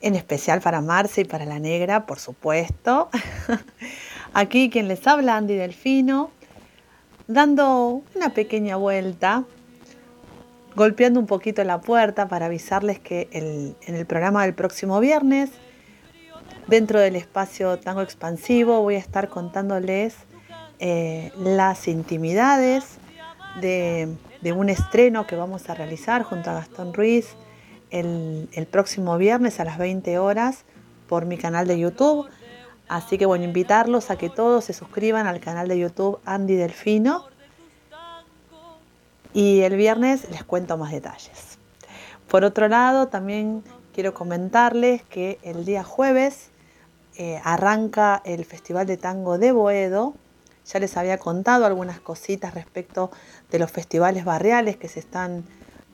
S8: en especial para Marce y para la negra, por supuesto. [laughs] Aquí quien les habla, Andy Delfino, dando una pequeña vuelta, golpeando un poquito la puerta para avisarles que en el programa del próximo viernes, dentro del espacio Tango Expansivo, voy a estar contándoles eh, las intimidades de, de un estreno que vamos a realizar junto a Gastón Ruiz el, el próximo viernes a las 20 horas por mi canal de YouTube. Así que bueno, invitarlos a que todos se suscriban al canal de YouTube Andy Delfino. Y el viernes les cuento más detalles. Por otro lado, también quiero comentarles que el día jueves eh, arranca el Festival de Tango de Boedo. Ya les había contado algunas cositas respecto de los festivales barriales que se están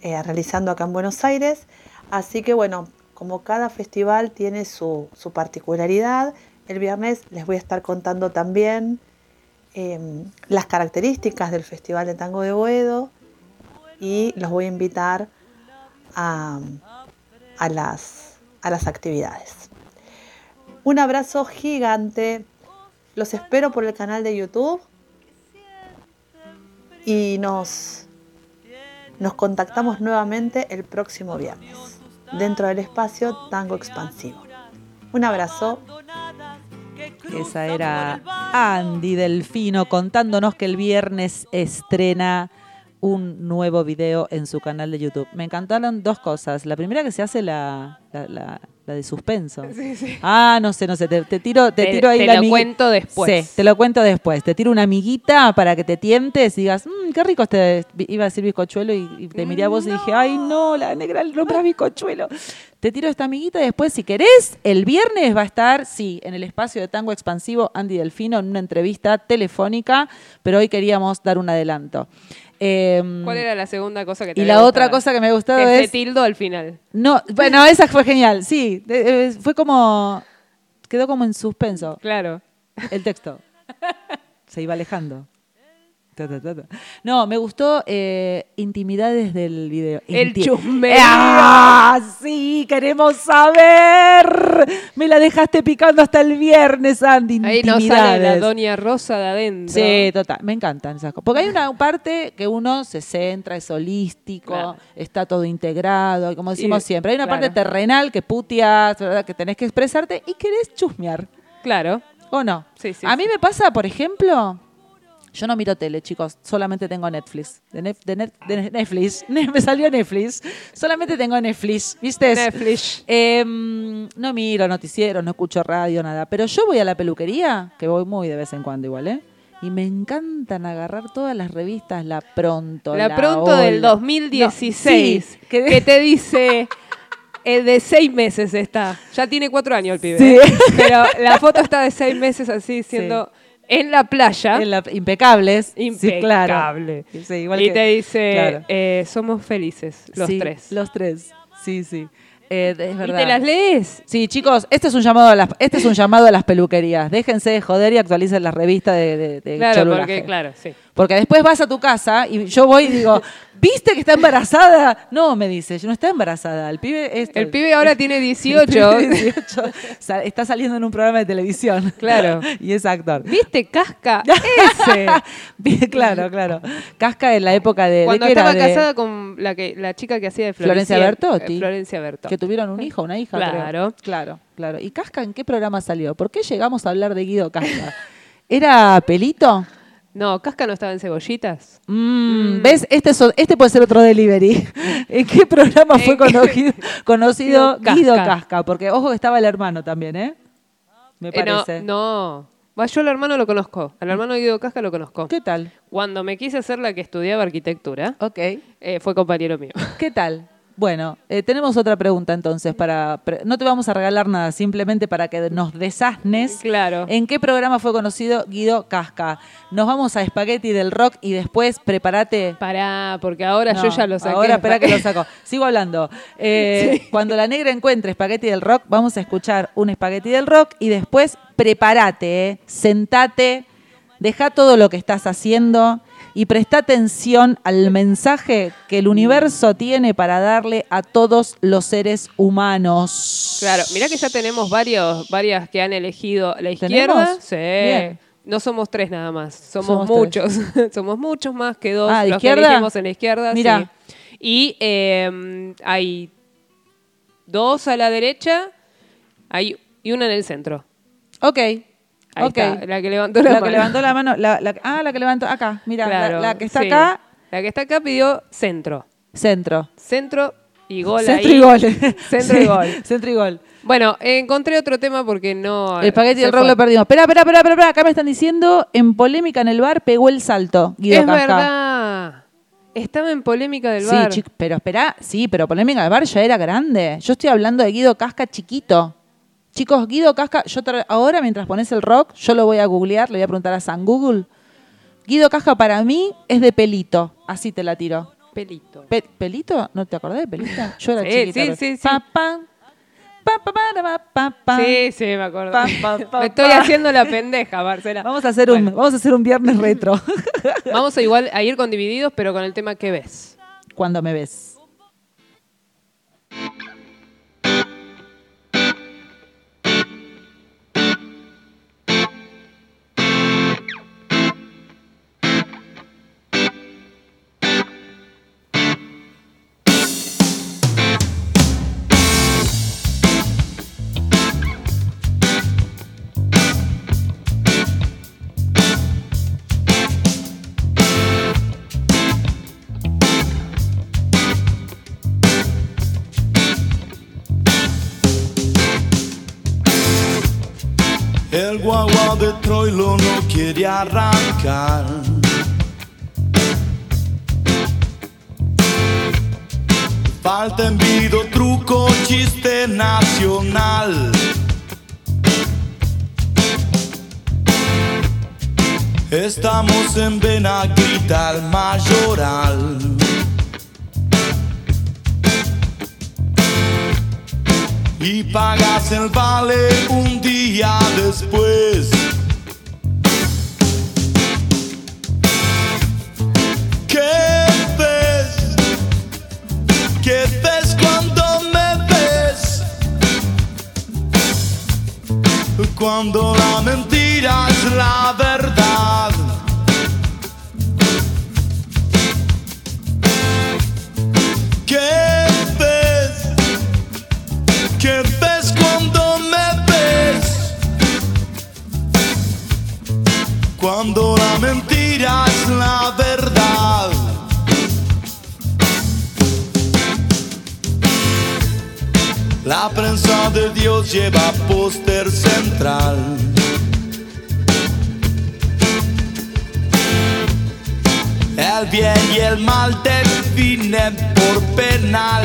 S8: eh, realizando acá en Buenos Aires. Así que bueno, como cada festival tiene su, particularidad, el viernes les voy a estar contando también eh, las características del Festival de Tango de Boedo y los voy a invitar a, a las, a las actividades. Un abrazo gigante. Los espero por el canal de YouTube y nos, nos contactamos nuevamente el próximo viernes dentro del espacio Tango Expansivo. Un abrazo.
S1: Esa era Andy Delfino contándonos que el viernes estrena un nuevo video en su canal de YouTube. Me encantaron dos cosas. La primera que se hace la, la, la- la de suspenso. [laughs]
S2: Sí, sí.
S1: Ah, no sé, no sé, te, te tiro, te,
S2: Te-
S1: tiro ahí
S2: te
S1: la
S2: lo cuento después.
S1: Sí, te lo cuento después. Te tiro una amiguita para que te tientes y digas, "Mm, qué rico este, iba a decir bizcochuelo y, y te miré a vos y dije, ay no, la negra nombra bizcochuelo. Te tiro esta amiguita y después, si querés, el viernes va a estar, sí, en el espacio de Tango Expansivo, Andy Delfino, en una entrevista telefónica, pero hoy queríamos dar un adelanto. Em,
S2: ¿Cuál era la segunda cosa que te
S1: y la otra cosa que me ha gustado
S2: Que se
S1: es...
S2: tildo al final.
S1: No, bueno, esa fue genial, sí. de- eh, fue como... Quedó como en suspenso
S2: Claro.
S1: el texto. Se iba alejando. Ta, ta, ta, ta. No, me gustó eh, intimidades del video.
S2: El chusmerío.
S1: ¡Ah! Sí, queremos saber. Me la dejaste picando hasta el viernes, Andy.
S2: Ahí nos sale la doña Rosa de adentro.
S1: Sí, total, me encantan esas cosas. Porque hay una parte que uno se centra, es holístico,
S2: Claro.
S1: está todo integrado, como decimos
S2: Y-
S1: siempre. Hay una
S2: claro.
S1: parte terrenal que puteas, ¿verdad? que tenés que expresarte y querés chusmear.
S2: Claro.
S1: ¿O no?
S2: Sí, sí,
S1: a mí
S2: sí.
S1: me pasa, por ejemplo, yo no miro tele, chicos, solamente tengo Netflix. De, Nef- de Net- de Netflix, [laughs] me salió Netflix. Solamente tengo Netflix, ¿viste?
S2: Netflix.
S1: Em, no miro noticieros, no escucho radio, nada. Pero yo voy a la peluquería, que voy muy de vez en cuando igual, ¿eh? Y me encantan agarrar todas las revistas, la Pronto,
S2: La
S1: la,
S2: pronto del
S1: Hola.
S2: 2016.
S1: No, sí, que-
S2: que [laughs] te dice. eh, de seis meses está. Ya tiene cuatro años el pibe.
S1: Sí.
S2: ¿eh? Pero la foto está de seis meses así, siendo en la playa.
S1: En la- impecables. Sí, claro.
S2: Impecable.
S1: Sí, igual
S2: y
S1: que-
S2: te dice,
S1: claro.
S2: eh, somos felices, los
S1: Sí,
S2: tres.
S1: Los tres. Sí, sí. Eh, es
S2: y te las lees.
S1: Sí, chicos, este es un llamado a las, este es un llamado a las peluquerías. Déjense de joder y actualicen las revistas de, de, de
S2: Claro,
S1: cholulaje.
S2: porque, claro, sí.
S1: Porque después vas a tu casa y yo voy y digo, [laughs] ¿viste que está embarazada? No, me dice, yo no está embarazada. El pibe.
S2: El pibe ahora tiene
S1: el
S2: 18.
S1: pibe 18, sa- está saliendo en un programa de televisión.
S2: Claro. [laughs]
S1: y es actor.
S2: ¿Viste Casca? [laughs] Ese.
S1: Claro, claro. Casca en la época de. ¿de
S2: Cuando
S1: era?
S2: estaba
S1: De-
S2: casada con la que la chica que hacía de
S1: Florencia
S2: Florencia,
S1: Bertotti.
S2: eh, Florencia Bertotti.
S1: Que tuvieron un hijo, una hija. creo.
S2: Claro.
S1: Claro, claro. ¿Y Casca en qué programa salió? ¿Por qué llegamos a hablar de Guido Casca? ¿Era pelito?
S2: No, Casca no estaba en cebollitas.
S1: Mm, ¿Ves? Este, es este puede ser otro delivery. [laughs] ¿En qué programa fue conocido, conocido
S2: Guido Casca.
S1: Casca? Porque ojo que estaba el hermano también, ¿eh? Me
S2: Eh, no,
S1: parece.
S2: no. Va, yo al hermano lo conozco. Al hermano de Guido Casca lo conozco.
S1: ¿Qué tal?
S2: Cuando me quise hacer la que estudiaba arquitectura,
S1: Ok.
S2: eh, fue compañero mío.
S1: ¿Qué tal? Bueno, eh, tenemos otra pregunta entonces. para pre- No te vamos a regalar nada, simplemente para que nos desasnes.
S2: Claro.
S1: ¿En qué programa fue conocido Guido Casca? Nos vamos a Espagueti del Rock y después prepárate.
S2: Pará, porque ahora yo ya lo saqué.
S1: Ahora espera que lo [laughs] saco. Sigo hablando. Eh, Cuando la negra encuentre espagueti del rock, vamos a escuchar un espagueti del rock y después prepárate, eh, sentate, deja todo lo que estás haciendo y presta atención al mensaje que el universo tiene para darle a todos los seres humanos.
S2: Claro, mirá que ya tenemos varios, varias que han elegido la izquierda.
S1: ¿Tenemos?
S2: Sí.
S1: Bien.
S2: No somos tres nada más, somos,
S1: Somos
S2: muchos. [laughs] somos muchos más que dos
S1: Ah, ¿de
S2: los que
S1: izquierda?
S2: elegimos en la izquierda.
S1: Mirá.
S2: sí. Y eh, hay dos a la derecha hay, y una en el centro.
S1: Ok.
S2: Ahí está, la que levantó la,
S1: La
S2: mano.
S1: que levantó la mano. la- la- ah, la que levantó acá. Mira, la-
S2: Claro,
S1: la, que está
S2: sí.
S1: acá,
S2: La que está acá pidió centro.
S1: centro.
S2: Centro y gol
S1: Centro
S2: ahí.
S1: y gol. [laughs] [laughs]
S2: Centro
S1: Sí,
S2: y gol.
S1: Centro y gol.
S2: Bueno, encontré otro tema porque no.
S1: El espagueti
S2: se
S1: del rock lo perdimos. Espera, espera, espera, espera. Acá me están diciendo, en polémica en el bar pegó el salto, Guido
S2: Es
S1: Casca.
S2: verdad. Estaba en polémica del
S1: Sí,
S2: bar.
S1: chic- pero espera, sí, pero polémica del bar ya era grande. Yo estoy hablando de Guido Casca chiquito. Chicos, Guido Casca, yo ahora mientras pones el rock, yo lo voy a googlear, le voy a preguntar a San Google. Guido Casca para mí es de pelito, así te la tiro.
S2: Pelito.
S1: Pe- ¿Pelito? ¿No te acordás de pelito? Yo era
S2: Sí,
S1: chiquita.
S2: sí,
S1: pero-
S2: sí, sí.
S1: Pa, pa, pa.
S2: Sí, sí, me acuerdo. [laughs] Me estoy haciendo la pendeja, Marcela.
S1: Vamos a hacer un, vamos a hacer un viernes [laughs] retro.
S2: Vamos a igual a ir con divididos, pero con el tema que ves.
S1: Cuando me ves.
S9: El guagua de Troilo no quiere arrancar. Falta envido, truco, chiste nacional. Estamos en Benaguita, el mayoral. Y pagas el vale un día después. ¿Qué ves? ¿Qué ves cuando me ves? Cuando la mentira es la verdad. Cuando la mentira es la verdad. La prensa de Dios lleva póster central. El bien y el mal definen por penal.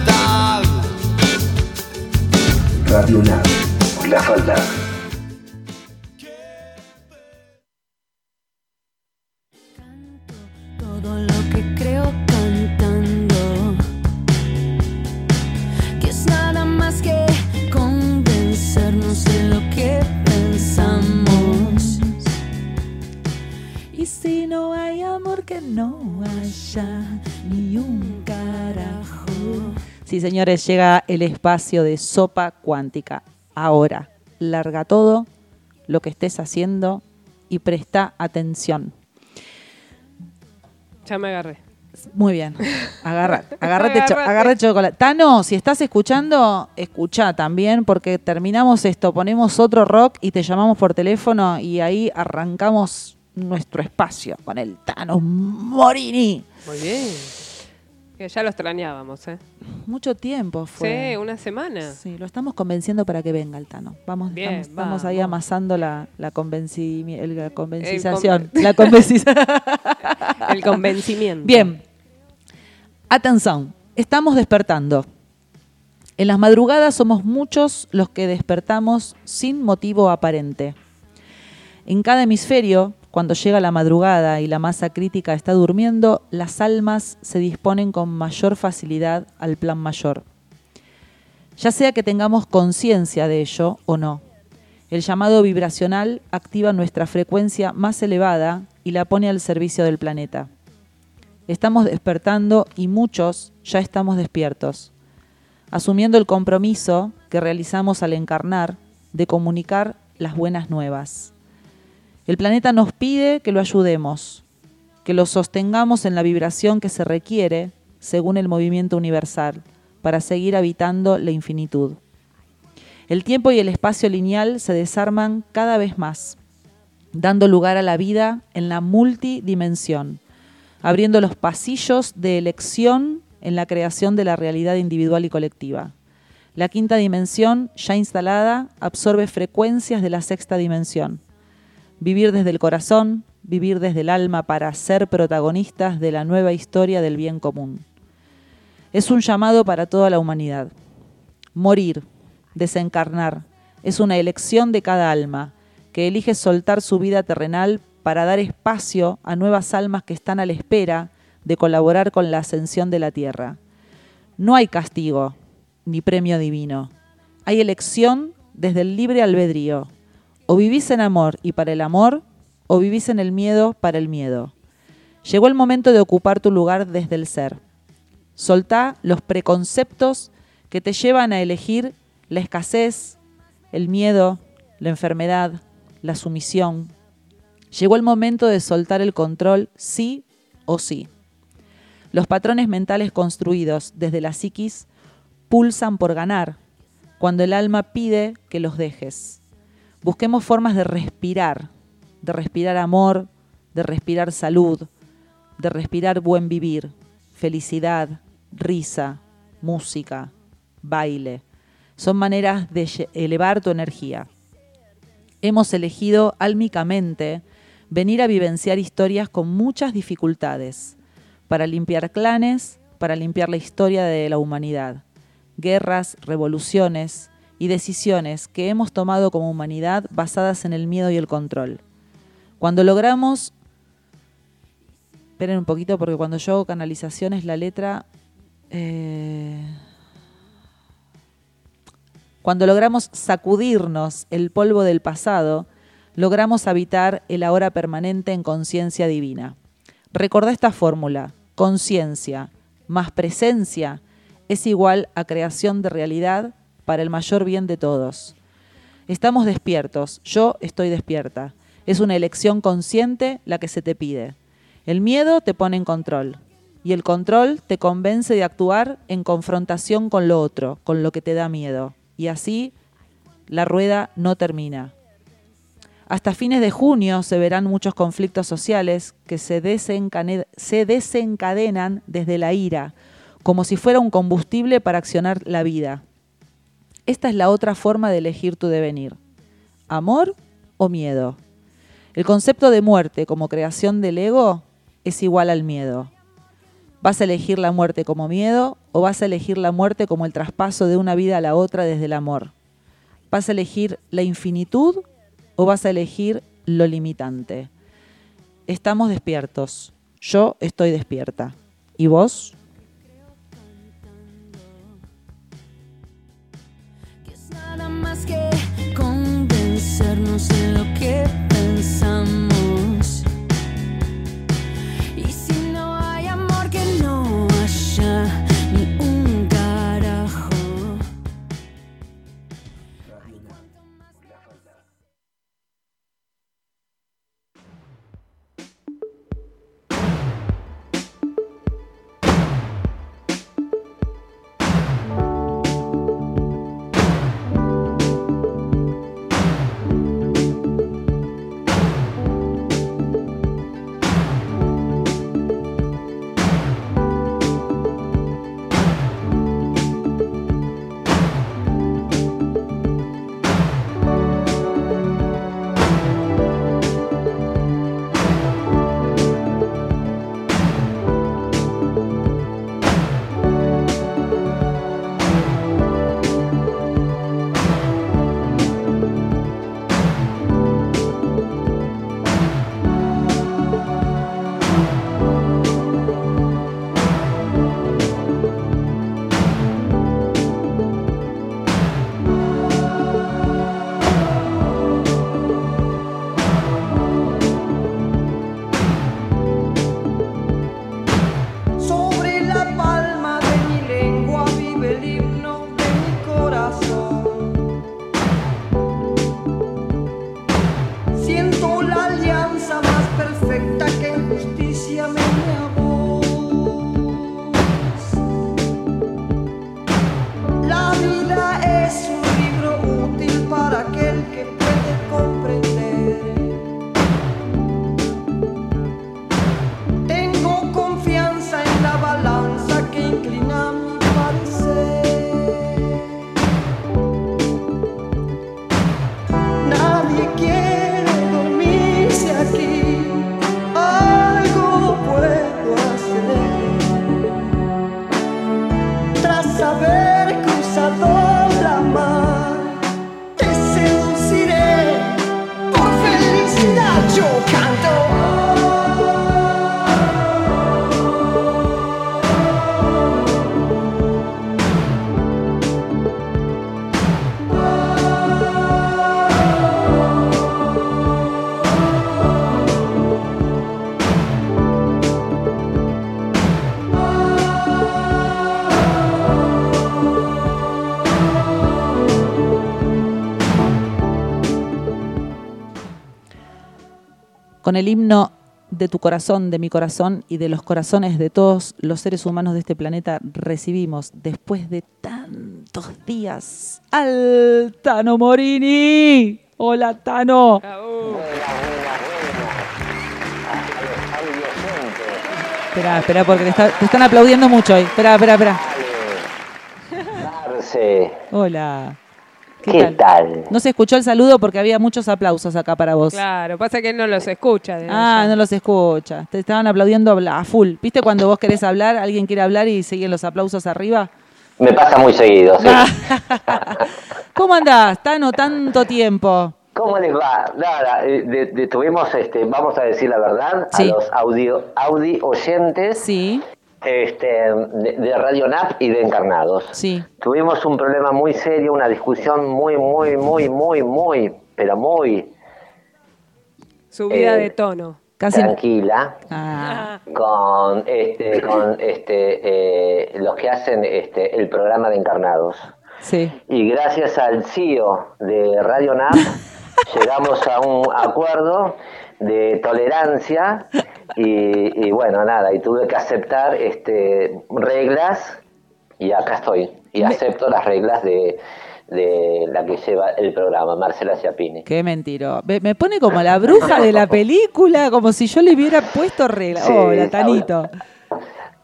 S10: Radio Lab, la falda.
S1: Señores, llega el espacio de sopa cuántica. Ahora, larga todo lo que estés haciendo y presta atención.
S2: Ya me agarré.
S1: Muy bien. Agarra, [laughs] cho-
S2: Agárrate.
S1: agarra chocolate. Tano, si estás escuchando, escucha también, porque terminamos esto, ponemos otro rock y te llamamos por teléfono y ahí arrancamos nuestro espacio con el Tano Morini.
S2: Muy bien. Que ya lo extrañábamos, ¿eh?
S1: Mucho tiempo fue.
S2: Sí, una semana.
S1: Sí, lo estamos convenciendo para que venga el Tano. Vamos,
S2: Bien,
S1: estamos, estamos ahí
S2: vamos.
S1: amasando la, la, convenci- el- la
S2: El
S1: convencización.
S2: conven-
S1: la convenci- [laughs]
S2: El convencimiento.
S1: Bien. Atención, estamos despertando. En las madrugadas somos muchos los que despertamos sin motivo aparente. En cada hemisferio, cuando llega la madrugada y la masa crítica está durmiendo, las almas se disponen con mayor facilidad al plan mayor. Ya sea que tengamos conciencia de ello o no. El llamado vibracional activa nuestra frecuencia más elevada y la pone al servicio del planeta. Estamos despertando y muchos ya estamos despiertos, asumiendo el compromiso que realizamos al encarnar de comunicar las buenas nuevas. El planeta nos pide que lo ayudemos, que lo sostengamos en la vibración que se requiere según el movimiento universal para seguir habitando la infinitud. El tiempo y el espacio lineal se desarman cada vez más, dando lugar a la vida en la multidimensión, abriendo los pasillos de elección en la creación de la realidad individual y colectiva. La quinta dimensión, ya instalada, absorbe frecuencias de la sexta dimensión. Vivir desde el corazón, vivir desde el alma para ser protagonistas de la nueva historia del bien común. Es un llamado para toda la humanidad. Morir, desencarnar, es una elección de cada alma, que elige soltar su vida terrenal para dar espacio a nuevas almas que están a la espera de colaborar con la ascensión de la tierra. No hay castigo ni premio divino. Hay elección desde el libre albedrío. O vivís en amor y para el amor, o vivís en el miedo para el miedo. Llegó el momento de ocupar tu lugar desde el ser. Soltá los preconceptos que te llevan a elegir la escasez, el miedo, la enfermedad, la sumisión. Llegó el momento de soltar el control sí o sí. Los patrones mentales construidos desde la psiquis pulsan por ganar, cuando el alma pide que los dejes. Busquemos formas de respirar, de respirar amor, de respirar salud, de respirar buen vivir, felicidad, risa, música, baile. Son maneras de elevar tu energía. Hemos elegido álmicamente venir a vivenciar historias con muchas dificultades, para limpiar clanes, para limpiar la historia de la humanidad, guerras, revoluciones y decisiones que hemos tomado como humanidad basadas en el miedo y el control. Cuando logramos... Esperen un poquito porque cuando yo hago canalizaciones la letra... eh, cuando logramos sacudirnos el polvo del pasado, logramos habitar el ahora permanente en conciencia divina. Recordá esta fórmula. Conciencia más presencia es igual a creación de realidad para el mayor bien de todos. Estamos despiertos, yo estoy despierta. Es una elección consciente la que se te pide. El miedo te pone en control y el control te convence de actuar en confrontación con lo otro, con lo que te da miedo. Y así la rueda no termina. Hasta fines de junio se verán muchos conflictos sociales que se, se desencadenan desde la ira, como si fuera un combustible para accionar la vida. Esta es la otra forma de elegir tu devenir. ¿Amor o miedo? El concepto de muerte como creación del ego es igual al miedo. ¿Vas a elegir la muerte como miedo o vas a elegir la muerte como el traspaso de una vida a la otra desde el amor? ¿Vas a elegir la infinitud o vas a elegir lo limitante? Estamos despiertos. Yo estoy despierta. ¿Y vos?
S6: Nada más
S1: con el himno de tu corazón, de mi corazón y de los corazones de todos los seres humanos de este planeta, recibimos, después de tantos días, al Tano Morini. Hola, Tano. Espera, espera, porque te, está- te están aplaudiendo mucho hoy. Espera, espera, espera. Hola.
S11: ¿Qué, tal?
S1: No se escuchó el saludo porque había muchos aplausos acá para vos.
S2: Claro, pasa que él no los escucha. de
S1: Ah,
S2: allá.
S1: no los escucha. Te estaban aplaudiendo a full. ¿Viste cuando vos querés hablar, alguien quiere hablar y siguen los aplausos arriba?
S11: Me pasa muy seguido, sí. [laughs]
S1: ¿Cómo andás? Tano, tanto tiempo.
S11: ¿Cómo les va? Nada, eh, de- de- tuvimos, este, vamos a decir la verdad,
S1: Sí.
S11: a los audio, audi oyentes
S1: Sí,
S11: este, de, de Radio NAP y de Encarnados.
S1: sí.
S11: Tuvimos un problema muy serio, una discusión muy, muy, muy, muy, muy, pero muy
S2: Subida
S11: Eh,
S2: de tono.
S1: Casi.
S11: tranquila
S1: Ah,
S11: con, este, con este, eh, los que hacen este, el programa de Encarnados.
S1: sí.
S11: Y gracias al CEO de Radio NAP [laughs] llegamos a un acuerdo de tolerancia y, y bueno, nada, y tuve que aceptar este, reglas y acá estoy. Y acepto las reglas de, de la que lleva el programa, Marcela Ciapini.
S1: Qué mentiro. Me, me pone como la bruja de la [laughs] película, como si yo le hubiera puesto regla.
S11: Sí,
S1: Hola, Tanito.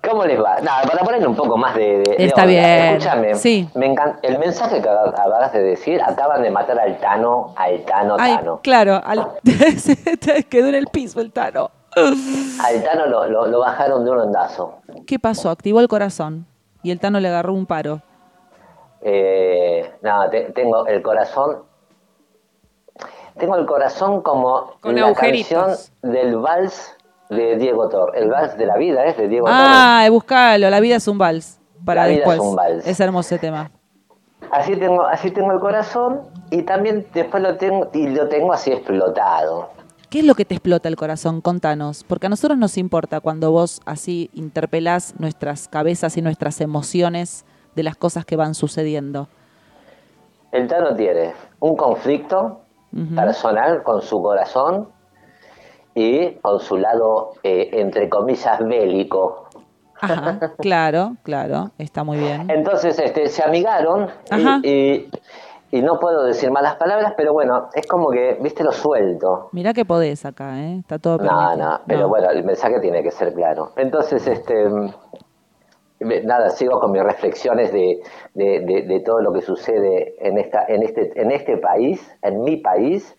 S11: ¿Cómo les va? Nada, para ponerle un poco más de, de-
S1: Está bien,
S11: Escúchame,
S1: sí.
S11: me encanta, el mensaje que acabas de decir, acaban de matar al Tano, al Tano,
S1: Ay,
S11: Tano.
S1: claro, al- [laughs] quedó en el piso el Tano.
S11: Al Tano lo, lo- lo bajaron de un ondazo.
S1: ¿Qué pasó? Activó el corazón y el Tano le agarró un paro.
S11: Eh, nada, te- tengo el corazón. Tengo el corazón como
S2: Con
S11: la
S2: agujeritos.
S11: canción del vals de Diego Tor. El vals de la vida es de Diego
S1: Ah, buscalo, la vida es un vals. Para
S11: La vida
S1: después.
S11: es un vals.
S1: Ese hermoso tema.
S11: Tor. Así tengo, así tengo el corazón y también después lo tengo y lo tengo así explotado.
S1: ¿Qué es lo que te explota el corazón? Contanos. Porque a nosotros nos importa cuando vos así interpelás nuestras cabezas y nuestras emociones de las cosas que van sucediendo.
S11: El Tano tiene un conflicto personal con su corazón y con su lado, eh, entre comillas, bélico.
S1: Ajá, [laughs] claro, claro, está muy bien.
S11: Entonces este, se amigaron
S1: Ajá.
S11: y, y- y no puedo decir malas palabras, pero bueno, es como que, viste, lo suelto.
S1: Mirá que podés acá, ¿eh? Está todo
S11: No,
S1: permitido.
S11: no, pero
S1: No.
S11: bueno, el mensaje tiene que ser claro. Entonces, este, mm, nada, sigo con mis reflexiones de, de- de- de todo lo que sucede en, esta, en, este, en este país, en mi país.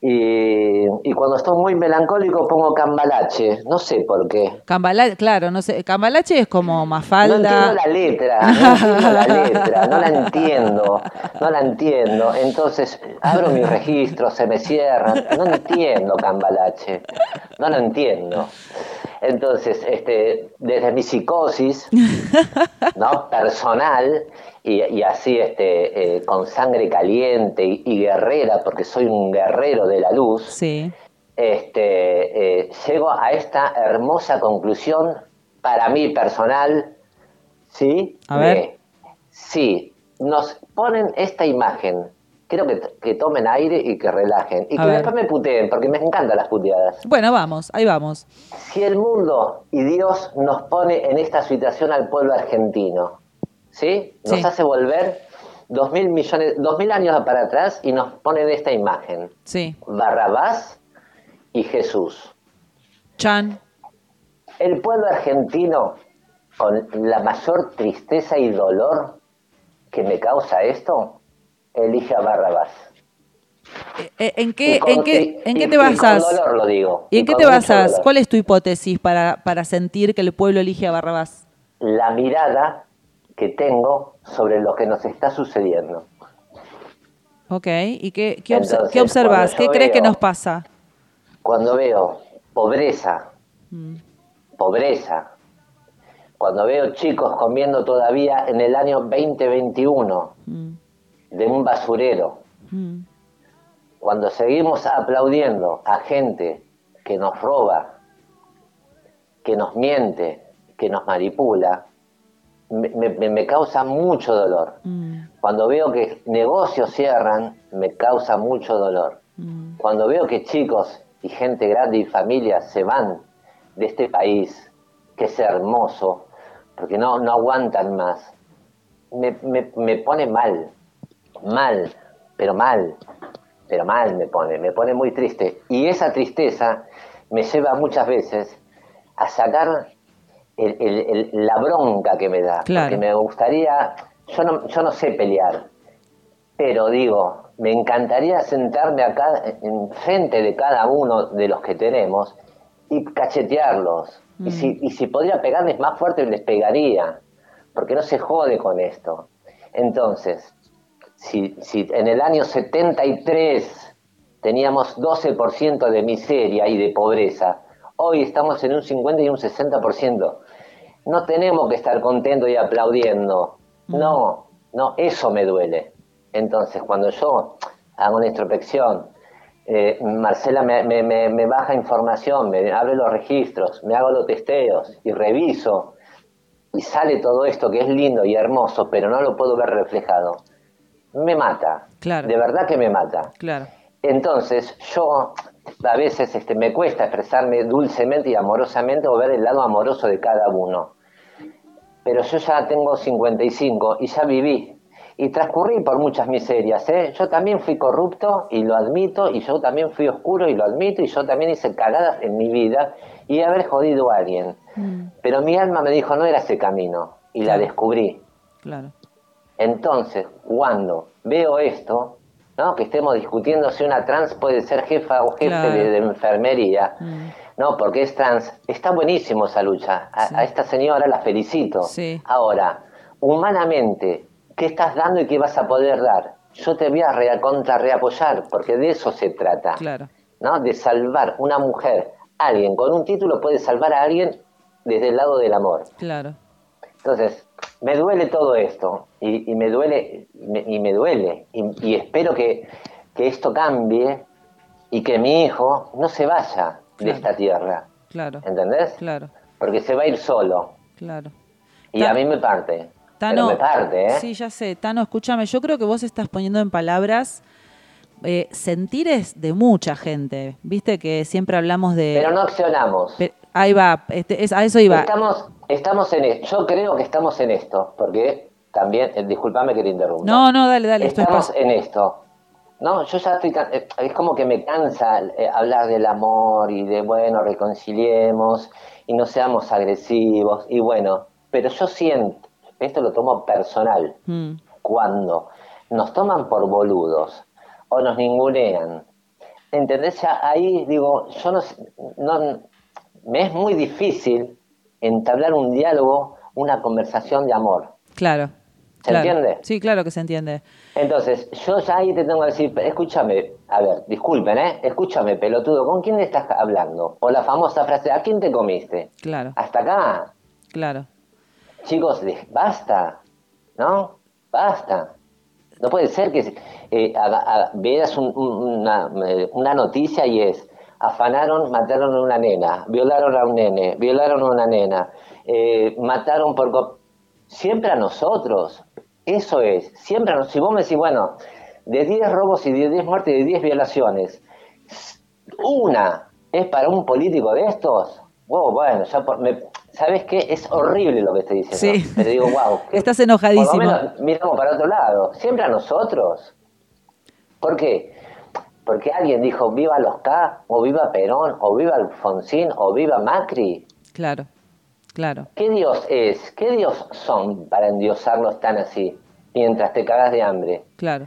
S11: Y, y cuando estoy muy melancólico pongo cambalache, no sé por qué.
S1: Cambalache, claro, no sé. Cambalache es como
S11: No entiendo
S1: Mafalda.
S11: la letra, no entiendo la letra, no la entiendo, no la entiendo. Entonces abro mis registros, se me cierran, no entiendo Cambalache, no lo entiendo. Entonces, este, desde mi psicosis, ¿no? personal, y, y así este, eh, con sangre caliente y, y guerrera, porque soy un guerrero de la luz,
S1: Sí.
S11: este, eh, llego a esta hermosa conclusión para mí personal, ¿sí?
S1: A ver.
S11: De, sí, nos ponen esta imagen. Quiero que, que tomen aire y que relajen. Y
S1: A
S11: que
S1: ver.
S11: después me puteen, porque me encantan las puteadas.
S1: Bueno, vamos, ahí vamos.
S11: Si el mundo y Dios nos pone en esta situación al pueblo argentino, ¿sí? Nos
S1: Sí.
S11: hace volver dos mil millones, dos mil años para atrás y nos ponen esta imagen.
S1: Sí.
S11: Barrabás y Jesús.
S1: Chan.
S11: El pueblo argentino, con la mayor tristeza y dolor que me causa esto, elige a Barrabás.
S1: Eh, ¿En qué,
S11: con-
S1: en qué,
S11: y-
S1: en qué te
S11: y
S1: basas?
S11: con dolor lo digo.
S1: ¿Y en qué te basas? ¿Cuál es tu hipótesis para, para sentir que el pueblo elige a Barrabás?
S11: La mirada que tengo sobre lo que nos está sucediendo.
S1: Ok, ¿y qué, qué, obs- qué observas? ¿Qué crees que nos pasa?
S11: Cuando veo pobreza,
S1: Mm,
S11: pobreza, cuando veo chicos comiendo todavía en el año 2021
S1: mm,
S11: de un basurero,
S1: mm.
S11: cuando seguimos aplaudiendo a gente que nos roba, que nos miente, que nos manipula, me, me- me causa mucho dolor.
S1: Mm,
S11: Cuando veo que negocios cierran, me causa mucho dolor.
S1: mm,
S11: Cuando veo que chicos y gente grande y familias se van de este país, que es hermoso, porque no, no aguantan más, me, me, me pone mal, mal, pero mal, pero mal me pone, me pone muy triste. Y esa tristeza me lleva muchas veces a sacar el- el- el- la bronca que me da,
S1: Claro.
S11: porque me gustaría, yo no, yo no sé pelear, pero digo, me encantaría sentarme acá en frente de cada uno de los que tenemos y cachetearlos. Y, si, y si podría pegarles más fuerte, les pegaría, porque no se jode con esto. Entonces, si, si en el año 73 teníamos 12% de miseria y de pobreza, hoy estamos en un 50 y un 60%. No tenemos que estar contentos y aplaudiendo. No, no, eso me duele. Entonces, cuando yo hago una introspección, eh, Marcela me, me- me- me baja información, me abre los registros, me hago los testeos y reviso y sale todo esto que es lindo y hermoso, pero no lo puedo ver reflejado. Me mata.
S1: Claro.
S11: De verdad que me mata.
S1: Claro.
S11: Entonces, yo a veces este, me cuesta expresarme dulcemente y amorosamente o ver el lado amoroso de cada uno. Pero yo ya tengo 55 y ya viví. Y transcurrí por muchas miserias. ¿eh? Yo también fui corrupto y lo admito, y yo también fui oscuro y lo admito, y yo también hice cagadas en mi vida y haber jodido a alguien. Pero mi alma me dijo, no era ese camino, y la descubrí.
S1: Claro.
S11: Entonces, cuando veo esto, ¿no? que estemos discutiendo si una trans puede ser jefa o jefe
S1: Claro.
S11: de, de enfermería,
S1: Mm.
S11: no, porque es trans, está buenísimo esa lucha. A, a esta señora la felicito.
S1: Sí.
S11: Ahora, humanamente, ¿qué estás dando y qué vas a poder dar? Yo te voy a rea- contra reapoyar, porque de eso se trata.
S1: Claro.
S11: ¿no? De salvar una mujer. Alguien con un título puede salvar a alguien desde el lado del amor.
S1: Claro.
S11: Entonces, me duele todo esto y, y me duele y me, y me duele y, y espero que, que esto cambie y que mi hijo no se vaya de
S1: Claro.
S11: esta tierra,
S1: Claro.
S11: ¿entendés?
S1: Claro.
S11: Porque se va a ir solo
S1: Claro.
S11: y a mí me parte.
S1: Tano,
S11: Pero me parte, ¿eh?
S1: Sí, ya sé. Tano, escúchame, yo creo que vos estás poniendo en palabras eh, sentires de mucha gente. Viste que siempre hablamos de...
S11: Pero no accionamos.
S1: Pe- ahí va, este, es, a eso iba.
S11: Estamos, estamos en esto. Yo creo que estamos en esto, porque también, eh, discúlpame que te interrumpa.
S1: No, no, dale, dale. Esto es
S11: Estamos en esto. No, yo ya estoy, eh, es como que me cansa eh, hablar del amor y de, bueno, reconciliemos y no seamos agresivos y bueno, pero yo siento, esto lo tomo personal,
S1: Mm,
S11: cuando nos toman por boludos o nos ningunean, ¿entendés? Ya ahí digo, yo no, no me es muy difícil entablar un diálogo, una conversación de amor.
S1: claro.
S11: ¿Se
S1: claro.
S11: entiende?
S1: Sí, claro que se entiende.
S11: Entonces, yo ya ahí te tengo que decir, escúchame, a ver, disculpen, ¿eh? Escúchame, pelotudo, ¿con quién estás hablando? O la famosa frase, ¿a quién te comiste?
S1: Claro,
S11: Hasta acá.
S1: claro.
S11: Chicos, basta, ¿no? Basta. No puede ser que eh, veas un- una, eh, una noticia y es, afanaron, mataron a una nena, violaron a un nene, violaron a una nena, eh, mataron por... Siempre a nosotros, eso es, siempre a nosotros. Si vos me decís, bueno, de 10 robos y de 10 muertes y de 10 violaciones, una es para un político de estos, wow, bueno, ya por- me- ¿sabes qué? Es horrible lo que estoy diciendo.
S1: Sí.
S11: Pero digo, wow. [laughs]
S1: Estás enojadísimo.
S11: Por lo menos miramos para otro lado, siempre a nosotros. ¿Por qué? Porque alguien dijo viva los K, o viva Perón, o viva Alfonsín, o viva Macri.
S1: Claro, claro.
S11: ¿Qué Dios es? ¿Qué Dios son para endiosarlos tan así, mientras te cagas de hambre?
S1: Claro.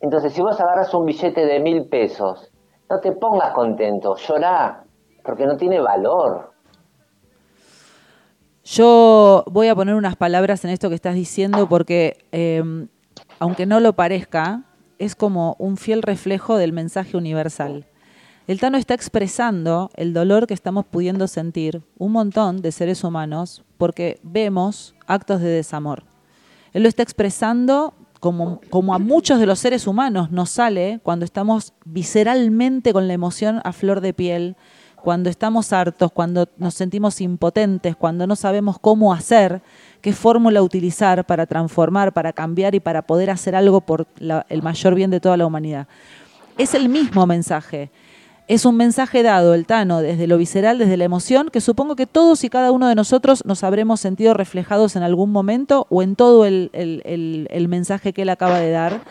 S11: Entonces, si vos agarras un billete de mil pesos, no te pongas contento, llorá, porque no tiene valor.
S1: Yo voy a poner unas palabras en esto que estás diciendo porque, eh, aunque no lo parezca, es como un fiel reflejo del mensaje universal. El Tano está expresando el dolor que estamos pudiendo sentir un montón de seres humanos porque vemos actos de desamor. Él lo está expresando como, como a muchos de los seres humanos nos sale cuando estamos visceralmente con la emoción a flor de piel, cuando estamos hartos, cuando nos sentimos impotentes, cuando no sabemos cómo hacer, qué fórmula utilizar para transformar, para cambiar y para poder hacer algo por el mayor bien de toda la humanidad. Es el mismo mensaje. Es un mensaje dado, el Tano, desde lo visceral, desde la emoción, que supongo que todos y cada uno de nosotros nos habremos sentido reflejados en algún momento o en todo el mensaje que él acaba de dar.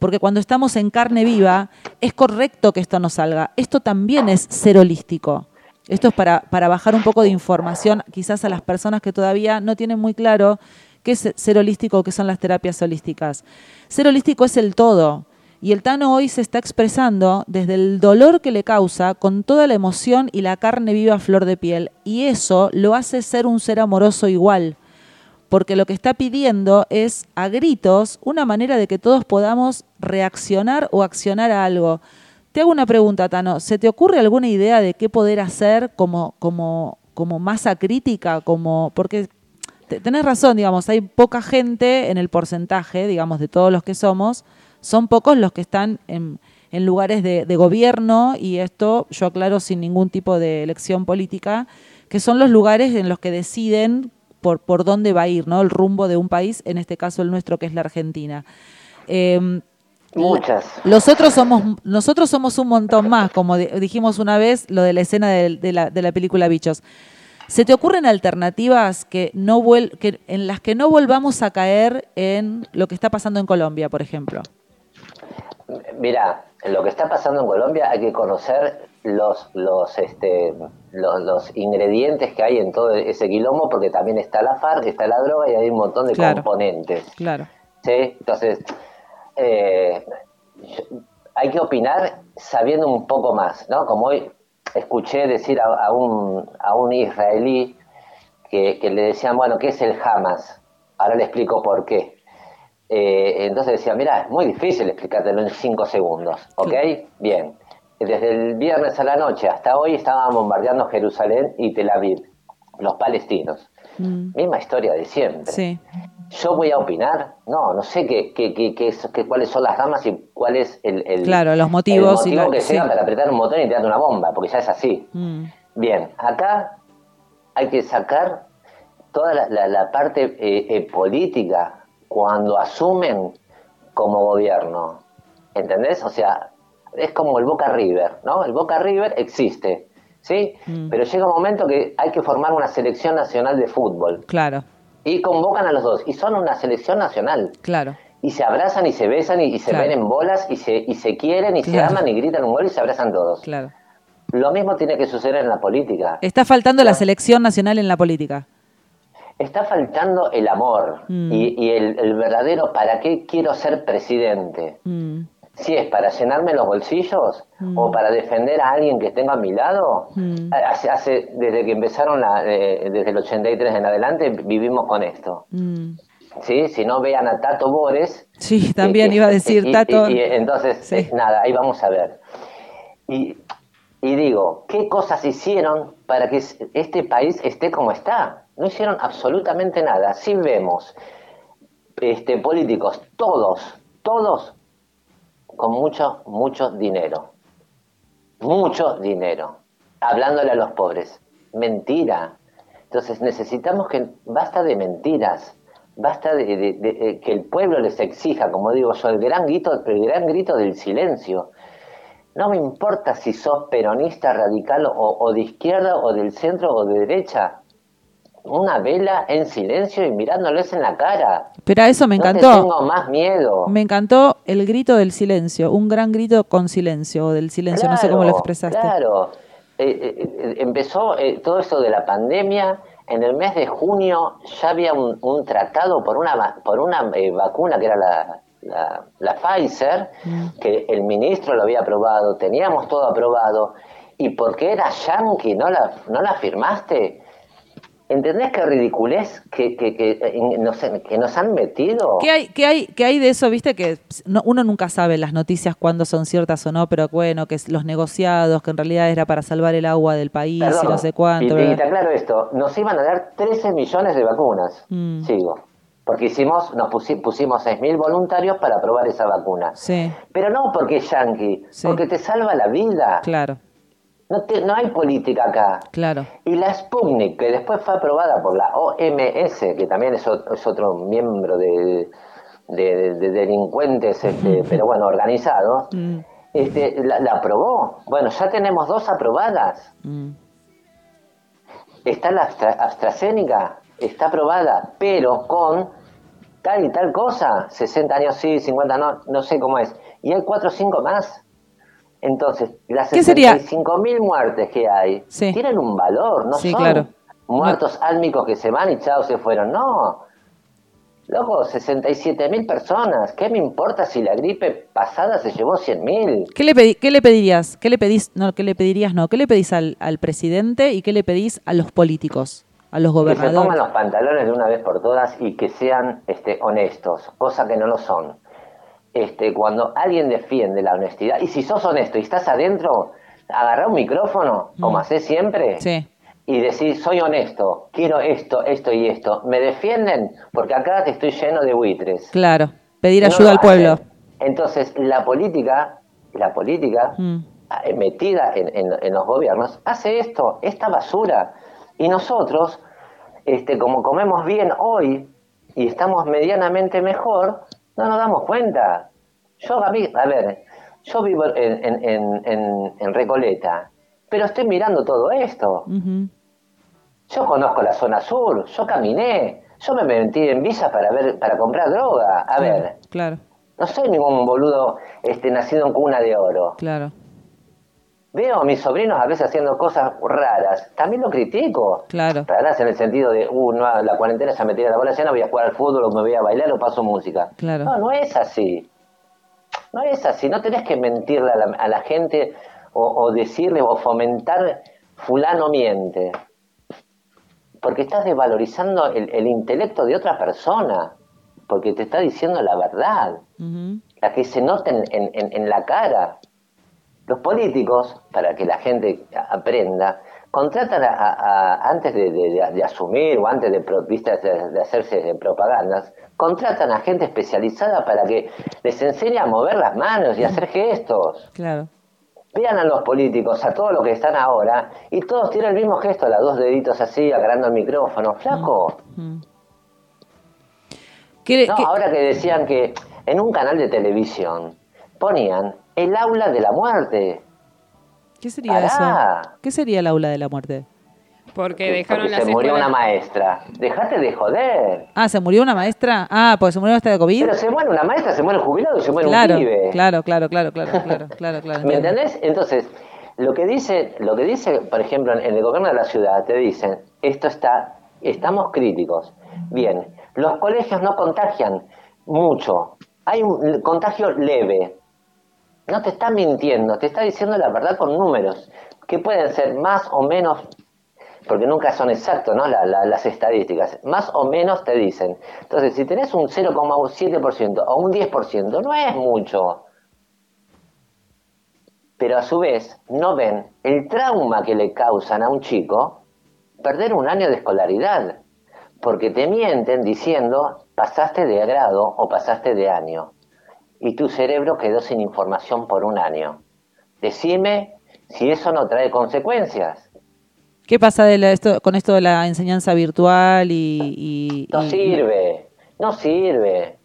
S1: Porque cuando estamos en carne viva, es correcto que esto no salga. Esto también es ser holístico. Esto es para, para bajar un poco de información quizás a las personas que todavía no tienen muy claro qué es ser holístico o qué son las terapias holísticas. Ser holístico es el todo. Y el Tano hoy se está expresando desde el dolor que le causa, con toda la emoción y la carne viva flor de piel. Y eso lo hace ser un ser amoroso igual. Porque lo que está pidiendo es, a gritos, una manera de que todos podamos reaccionar o accionar a algo. Te hago una pregunta, Tano. ¿Se te ocurre alguna idea de qué poder hacer como, como, como masa crítica? Como, porque te- tenés razón, digamos, hay poca gente en el porcentaje, digamos, de todos los que somos, son pocos los que están en, en lugares de, de gobierno, y esto yo aclaro sin ningún tipo de elección política, que son los lugares en los que deciden por, por dónde va a ir, ¿no? El rumbo de un país, en este caso el nuestro, que es la Argentina. Em,
S11: Muchas.
S1: los otros somos, nosotros somos un montón más, como di- dijimos una vez, lo de la escena de, de la, de la película Bichos. ¿Se te ocurren alternativas que no vuel- que, en las que no volvamos a caer en lo que está pasando en Colombia, por ejemplo?
S11: Mira, lo que está pasando en Colombia hay que conocer los, los, este, los, los ingredientes que hay en todo ese quilombo, porque también está la FARC, está la droga y hay un montón de
S1: Claro.
S11: componentes.
S1: Claro.
S11: ¿sí? Entonces, eh, hay que opinar sabiendo un poco más, ¿no? Como hoy escuché decir a, a un, a un israelí que, que le decían, bueno, ¿qué es el Hamas? Ahora le explico por qué. Eh, entonces decía, mira, es muy difícil explicártelo en cinco segundos, ¿ok? Bien. Desde el viernes a la noche hasta hoy estaban bombardeando Jerusalén y Tel Aviv, los palestinos. Misma historia de siempre.
S1: Sí.
S11: ¿Yo voy a opinar? No, no sé qué, qué, qué, qué es- qué- cuáles son las ramas y cuál es el, el-
S1: Claro, los motivos
S11: el
S1: y
S11: motivo
S1: la-
S11: que
S1: sí.
S11: sea para apretar un botón y tirarte una bomba, porque ya es así.
S1: Mm.
S11: Bien, acá hay que sacar toda la, la- la parte eh, eh, política cuando asumen como gobierno. ¿Entendés? O sea, es como el Boca River, ¿no? El Boca River existe, ¿sí?
S1: Mm.
S11: Pero llega un momento que hay que formar una selección nacional de fútbol.
S1: Claro,
S11: Y convocan a los dos. Y son una selección nacional.
S1: claro.
S11: Y se abrazan y se besan y, y se
S1: Claro.
S11: ven en bolas y se, y se quieren y se aman y gritan un gol y se abrazan todos.
S1: Claro.
S11: Lo mismo tiene que suceder en la política.
S1: Está faltando la selección nacional en la política.
S11: Está faltando el amor
S1: Mm.
S11: y, y el, el verdadero para qué quiero ser presidente.
S1: Mm.
S11: Si es para llenarme los bolsillos
S1: Mm.
S11: o para defender a alguien que tenga a mi lado.
S1: Mm.
S11: Hace, hace- desde que empezaron, la, eh, desde el 83 en adelante, vivimos con esto.
S1: Mm.
S11: ¿sí? Si no vean a Tato Bores.
S1: Sí, también
S11: eh,
S1: iba a
S11: eh,
S1: decir,
S11: y-
S1: Tato.
S11: Y, y entonces,
S1: Sí.
S11: eh, nada, ahí vamos a ver. Y, y digo, ¿qué cosas hicieron para que es- este país esté como está? No hicieron absolutamente nada. Si vemos este, políticos, todos, todos con mucho, mucho dinero. Mucho dinero. Hablándole a los pobres. Mentira. Entonces necesitamos que basta de mentiras. Basta de, que el pueblo les exija, como digo yo, el gran grito, el gran grito del silencio. No me importa si sos peronista, radical o, o de izquierda o del centro o de derecha. Una vela en silencio y mirándoles en la cara.
S1: Pero a eso me
S11: No te
S1: encantó.
S11: tengo más miedo.
S1: Me encantó el grito del silencio, un gran grito con silencio, o del silencio, no sé cómo lo expresaste.
S11: Claro. Eh, eh, eh, empezó eh, todo esto de la pandemia. En el mes de junio ya había un, un tratado por una, por una eh, vacuna que era la, la, la Pfizer, que el ministro lo había aprobado, teníamos todo aprobado. ¿Y porque era yankee no la, no la firmaste? ¿Entendés qué ridiculez que, que, que, eh, nos, que nos han metido?
S1: ¿Qué hay, qué, hay, ¿Qué hay de eso? Viste que no- uno nunca sabe las noticias cuándo son ciertas o no, pero bueno, que los negociados, que en realidad era para salvar el agua del país y no sé cuánto.
S11: Y, y te aclaro esto, nos iban a dar 13 millones de vacunas.
S1: Mm.
S11: Sigo. Porque hicimos, nos pusi- pusimos 6.000 voluntarios para probar esa vacuna.
S1: Sí,
S11: Pero no porque es yankee,
S1: Sí.
S11: porque te salva la vida.
S1: claro,
S11: No, te- no hay política acá.
S1: claro.
S11: Y la Sputnik, que después fue aprobada por la OMS, que también es, o- es otro miembro de, de- de delincuentes, este, pero bueno, organizados,
S1: Mm.
S11: este, la, la aprobó. Bueno, ya tenemos dos aprobadas.
S1: Mm.
S11: Está la Astra- AstraZeneca, está aprobada, pero con tal y tal cosa. 60 años sí, 50 no, no sé cómo es. Y hay 4 o 5 más. Entonces, las
S1: ¿Qué sería?
S11: 65.000 muertes que hay
S1: Sí.
S11: tienen un valor, no
S1: Sí,
S11: son
S1: claro.
S11: muertos álmicos que se van y chao, se fueron. No. Loco, 67.000 personas. ¿Qué me importa si la gripe pasada se llevó 100.000?
S1: ¿Qué le, pedi- qué le pedirías? ¿Qué le pedís? No, ¿qué le pedirías? No, ¿qué le pedís al, al presidente y qué le pedís a los políticos, a los
S11: Que se pongan
S1: gobernadores?
S11: los pantalones de una vez por todas y que sean este, honestos, cosa que no lo son. Este, cuando alguien defiende la honestidad, y si sos honesto y estás adentro, agarrá un micrófono, como
S1: Mm.
S11: hacés siempre,
S1: Sí,
S11: y decir, soy honesto, quiero esto, esto y esto. ¿Me defienden? Porque acá te estoy lleno de buitres.
S1: claro. Pedir ayuda al pueblo.
S11: hacen. Entonces, la política, la política
S1: Mm.
S11: eh, metida en, en- en los gobiernos, hace esto, esta basura. Y nosotros, este, como comemos bien hoy y estamos medianamente mejor, no nos damos cuenta. Yo, a, mí- a ver, yo vivo en, en- en- en- Recoleta, pero estoy mirando todo esto. Yo conozco la zona sur, yo caminé, yo me metí en visa para ver, para comprar droga. A ver,
S1: Claro,
S11: no soy ningún boludo este, nacido en cuna de oro.
S1: claro,
S11: Veo a mis sobrinos a veces haciendo cosas raras. También lo critico.
S1: claro.
S11: Raras en el sentido de, uh, no, la cuarentena ya me tira la bola llena, voy a jugar al fútbol o me voy a bailar o paso música.
S1: Claro.
S11: No, no es así. No es así. No tenés que mentirle a la, a la gente o, o decirle o fomentar fulano miente. Porque estás desvalorizando el, el intelecto de otra persona. Porque te está diciendo la verdad la que se nota en- en- en la cara. Los políticos, para que la gente aprenda, contratan a- a- a- antes de, de- de- de asumir o antes de, de, hacerse de propagandas, contratan a gente especializada para que les enseñe a mover las manos y hacer gestos.
S1: Claro.
S11: Vean a los políticos, a todos los que están ahora, y todos tienen el mismo gesto, las dos deditos así, agarrando el micrófono. Flaco,
S1: Mm. ¿Qué-
S11: No,
S1: qué-
S11: ahora que decían que en un canal de televisión ponían el aula de la muerte.
S1: ¿Qué sería
S11: Pará.
S1: eso? ¿Qué sería el aula de la muerte?
S2: Porque dejaron
S11: Porque
S2: las
S11: se murió
S2: escuelas-
S11: una maestra. Dejate de joder.
S1: Ah, ¿se murió una maestra? Ah, pues se murió esta de COVID.
S11: Pero se muere una maestra, se muere un jubilado y se muere
S1: Claro,
S11: un pibe.
S1: claro, claro, claro, claro, claro, claro, claro.
S11: ¿Me entendés? Entonces, lo que dice, lo que dice, por ejemplo, en, en el gobierno de la ciudad, te dicen, esto está, estamos críticos. Bien, los colegios no contagian mucho. Hay un contagio leve. No te está mintiendo, te está diciendo la verdad con números, que pueden ser más o menos, porque nunca son exactos, ¿no? La- la- las estadísticas, más o menos te dicen. Entonces, si tenés un 0,7% o un 10%, no es mucho pero a su vez no ven el trauma que le causan a un chico perder un año de escolaridad, porque te mienten diciendo pasaste de grado o pasaste de año, y tu cerebro quedó sin información por un año. Decime si eso no trae consecuencias.
S1: ¿Qué pasa de la- esto, con esto de la enseñanza virtual y... y-
S11: No
S1: y-
S11: sirve, no sirve,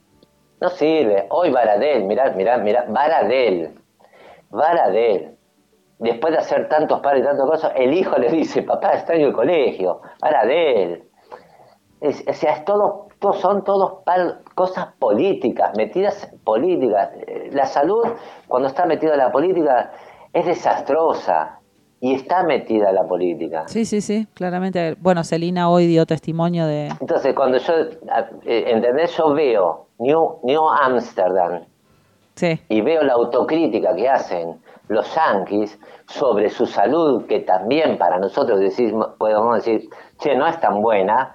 S11: no sirve. Hoy Baradel, mirá, mirá, mirá, Baradel, Baradel. Después de hacer tantos pares y tantas cosas, el hijo le dice, papá, extraño el colegio, Baradel. Es- o sea, es todo, son todos par- cosas políticas, metidas políticas. La salud, cuando está metida la política, es desastrosa. Y está metida la política.
S1: Sí, sí, sí, claramente. Bueno, Celina hoy dio testimonio de...
S11: Entonces, cuando yo, eh, ¿entendés? Yo veo New, New Amsterdam
S1: Sí,
S11: y veo la autocrítica que hacen los yanquis sobre su salud, que también para nosotros decimos, podemos decir, che, no es tan buena,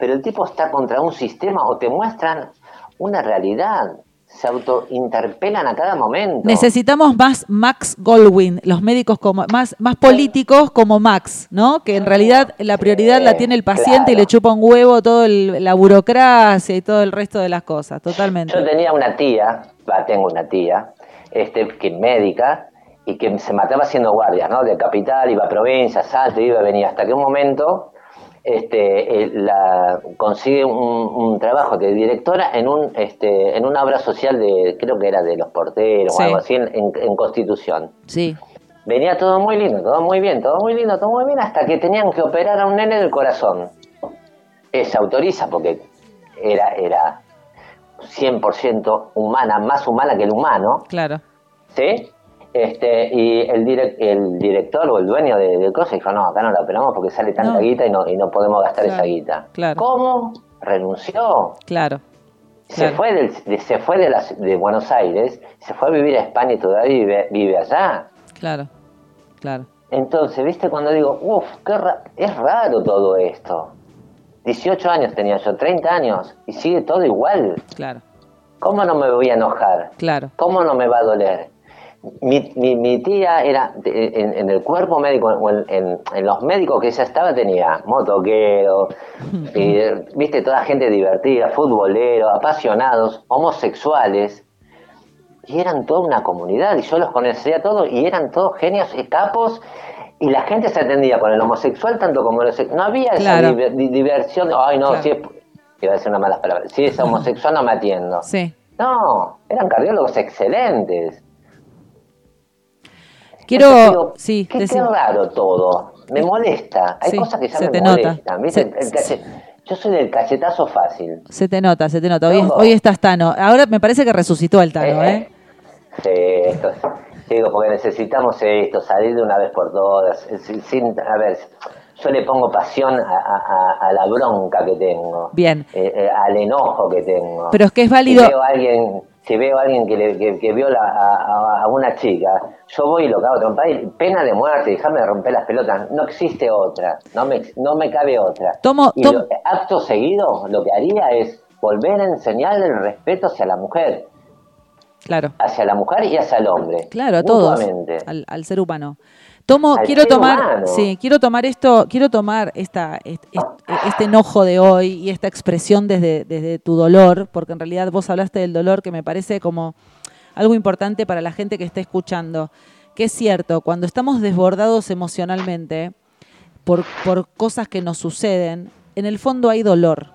S11: pero el tipo está contra un sistema o te muestran una realidad, se autointerpelan a cada momento.
S1: Necesitamos más Max Goldwyn, los médicos como más, más políticos como Max, ¿no? Que en realidad la prioridad la tiene el paciente y le chupa un huevo todo el- la burocracia y todo el resto de las cosas, totalmente.
S11: Yo tenía una tía, tengo una tía, este, que médica, y que se mataba haciendo guardias, ¿no? De capital, iba a provincia, salto, iba venía, hasta que un momento este, eh, la, consigue un, un trabajo de directora en un este, en una obra social de creo que era de los porteros
S1: Sí.
S11: o algo así en, en- en Constitución
S1: Sí.
S11: venía todo muy lindo todo muy bien todo muy lindo todo muy bien hasta que tenían que operar a un nene del corazón se autoriza porque era era 100% humana más humana que el humano
S1: Claro.
S11: ¿sí? Este, y el, direc- el director o el dueño de, de cosas dijo, no, acá no la operamos porque sale tanta
S1: No.
S11: guita y no, y no podemos gastar
S1: Claro,
S11: esa guita.
S1: claro.
S11: ¿Cómo? Renunció.
S1: Claro.
S11: Se
S1: Claro.
S11: fue, del, de, se fue de, las- de Buenos Aires, se fue a vivir a España y todavía vive, vive allá.
S1: Claro. Claro.
S11: Entonces, ¿viste? Cuando digo, uff, qué ra- es raro todo esto. 18 años tenía yo, 30 años, y sigue todo igual.
S1: Claro.
S11: ¿Cómo no me voy a enojar?
S1: Claro.
S11: ¿Cómo no me va a doler? Mi, mi, mi tía era, en, en el cuerpo médico, en, en- en los médicos que ella estaba, tenía motoquero, [laughs] y, viste, toda gente divertida, futbolero, apasionados, homosexuales, y eran toda una comunidad, y yo los conocía todos, y eran todos genios y capos, y la gente se atendía con el homosexual tanto como el. No había esa di- diversión, ay no,
S1: Claro.
S11: si es, iba a decir unas malas palabras, si es homosexual no me atiendo. [laughs]
S1: Sí.
S11: No, eran cardiólogos excelentes.
S1: Quiero.
S11: Digo,
S1: sí,
S11: qué, qué raro todo. Me molesta. Hay
S1: Sí,
S11: cosas que ya
S1: se
S11: me
S1: te nota.
S11: molestan. ¿viste?
S1: Se-
S11: El cache- Yo soy del cachetazo fácil.
S1: Se te nota, se te nota. Hoy, estás Tano. Ahora me parece que resucitó el Tano, ¿eh?
S11: Sí, esto es- digo, porque necesitamos esto, salir de una vez por todas. Sin, sin- a ver, yo le pongo pasión a, a- a- a la bronca que tengo.
S1: Bien.
S11: eh, eh, al enojo que tengo.
S1: Pero es que es válido-
S11: Si veo a alguien, si veo a alguien que, le- que, que viola a, a- una chica, yo voy y lo cago y pena de muerte, déjame romper las pelotas. No existe otra, no me, no me cabe otra.
S1: Tomo-
S11: y
S1: tom-
S11: lo- acto seguido, lo que haría es volver a enseñarle el respeto hacia la mujer,
S1: Claro.
S11: hacia la mujer y hacia el hombre.
S1: Claro, a todos. Al, al ser humano. Tomo,
S11: Al
S1: quiero tomar,
S11: humano.
S1: sí, quiero tomar esto, quiero tomar esta, est- est- este enojo de hoy y esta expresión desde, desde tu dolor, porque en realidad vos hablaste del dolor que me parece como algo importante para la gente que está escuchando. Que es cierto, cuando estamos desbordados emocionalmente por, por cosas que nos suceden, en el fondo hay dolor.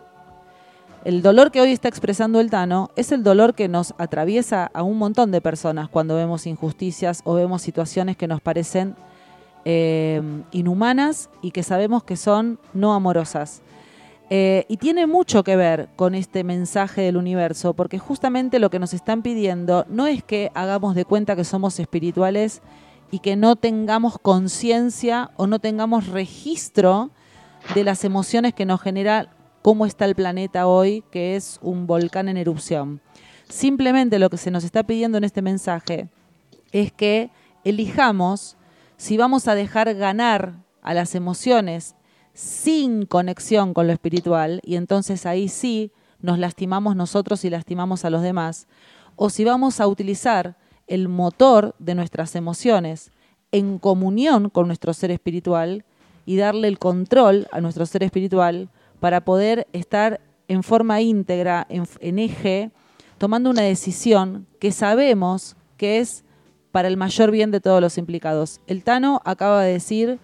S1: El dolor que hoy está expresando el Tano es el dolor que nos atraviesa a un montón de personas cuando vemos injusticias o vemos situaciones que nos parecen eh, inhumanas y que sabemos que son no amorosas. Eh, y tiene mucho que ver con este mensaje del universo, porque justamente lo que nos están pidiendo no es que hagamos de cuenta que somos espirituales y que no tengamos conciencia o no tengamos registro de las emociones que nos genera cómo está el planeta hoy, que es un volcán en erupción. Simplemente lo que se nos está pidiendo en este mensaje es que elijamos si vamos a dejar ganar a las emociones sin conexión con lo espiritual, y entonces ahí sí nos lastimamos nosotros y lastimamos a los demás, o si vamos a utilizar el motor de nuestras emociones en comunión con nuestro ser espiritual y darle el control a nuestro ser espiritual para poder estar en forma íntegra, en, eje, tomando una decisión que sabemos que es para el mayor bien de todos los implicados. El Tano acaba de decir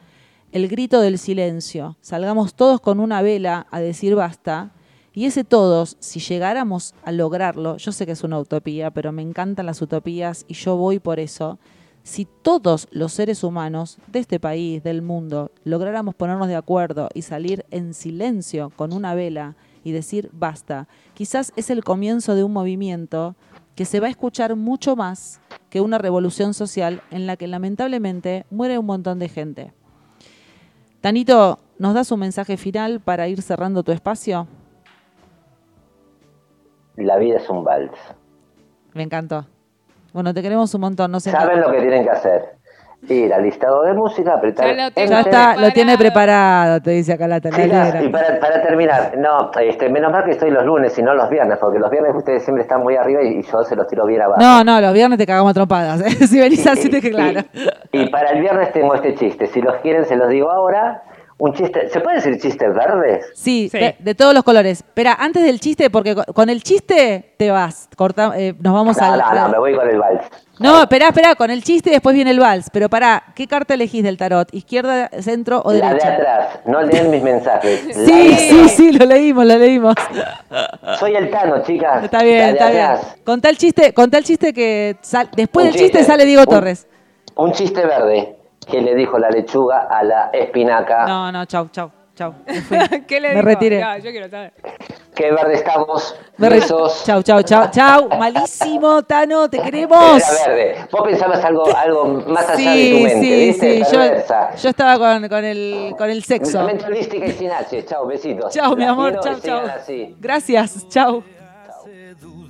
S1: el grito del silencio. Salgamos todos con una vela a decir basta. Y ese todos, si llegáramos a lograrlo, yo sé que es una utopía, pero me encantan las utopías y yo voy por eso. Si todos los seres humanos de este país, del mundo, lográramos ponernos de acuerdo y salir en silencio con una vela y decir basta, quizás es el comienzo de un movimiento que se va a escuchar mucho más que una revolución social en la que lamentablemente muere un montón de gente. Tanito, ¿nos das un mensaje final para ir cerrando tu espacio?
S11: La vida es un vals.
S1: Me encantó. Bueno, te queremos un montón. No sé
S11: Saben lo que tienen que hacer. Ir al listado de música, apretar
S2: Ya lo tengo.
S1: Ya
S11: enter.
S1: está, lo tiene preparado, te dice acá la talalera.
S11: y para, para terminar, no, este, menos mal que estoy los lunes y no los viernes, porque los viernes ustedes siempre están muy arriba y, y yo se los tiro bien abajo.
S1: No, no, los viernes te cagamos trompadas. ¿eh? [laughs] Si venís así, te que claro.
S11: Y para el viernes tengo este chiste, si los quieren se los digo ahora, Un chiste, ¿se puede decir chistes verdes?
S1: Sí, De, de todos los colores. Espera, antes del chiste, porque co- con el chiste te vas. Corta, eh, nos vamos
S11: No,
S1: al.
S11: no, no, me voy con el vals.
S1: No, espera, espera, con el chiste y después viene el vals. Pero pará, ¿qué carta elegís del tarot? ¿Izquierda, centro o
S11: La de
S1: derecha?
S11: atrás, no leen mis mensajes. [laughs] La
S1: Sí,
S11: de
S1: sí, sí, lo leímos, lo leímos.
S11: Soy el Tano, chicas.
S1: Está bien, está bien. Contá el chiste, contá el chiste que sal- después
S11: Un
S1: del chiste,
S11: chiste.
S1: sale Diego
S11: Un-
S1: Torres.
S11: Un chiste verde que le dijo la lechuga a la espinaca.
S1: No, no, chau, chau, chau. [laughs] Me.
S2: ¿Qué le
S1: Me
S2: dijo?
S1: retiré.
S2: Ya, yo quiero saber.
S11: Qué verde estamos. Besos.
S1: Chau, chau, chau, chau. Malísimo, Tano, te queremos.
S11: Era verde. Vos pensabas algo, algo más allá de tu
S1: Sí,
S11: mente,
S1: sí,
S11: ¿viste?
S1: sí. Yo, estaba con, con, el, con el sexo.
S11: Mente holística y sin H. Chao, besitos.
S1: Chau, mi amor, chau, chau.
S11: así.
S1: Gracias, chau.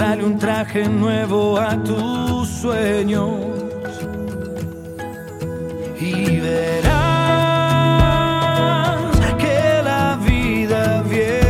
S12: Comprale un traje nuevo a tus sueños y verás que la vida viene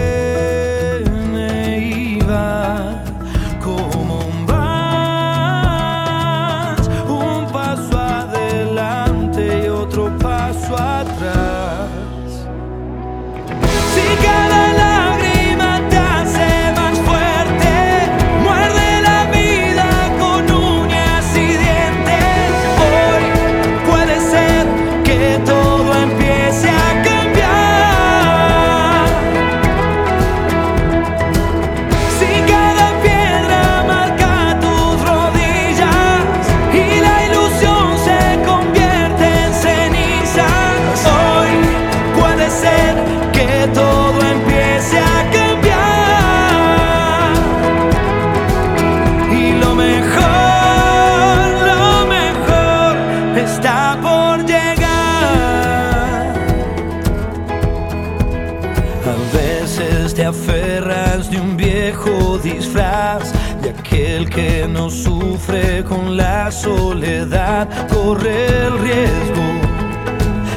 S12: sufre con la soledad, corre el riesgo.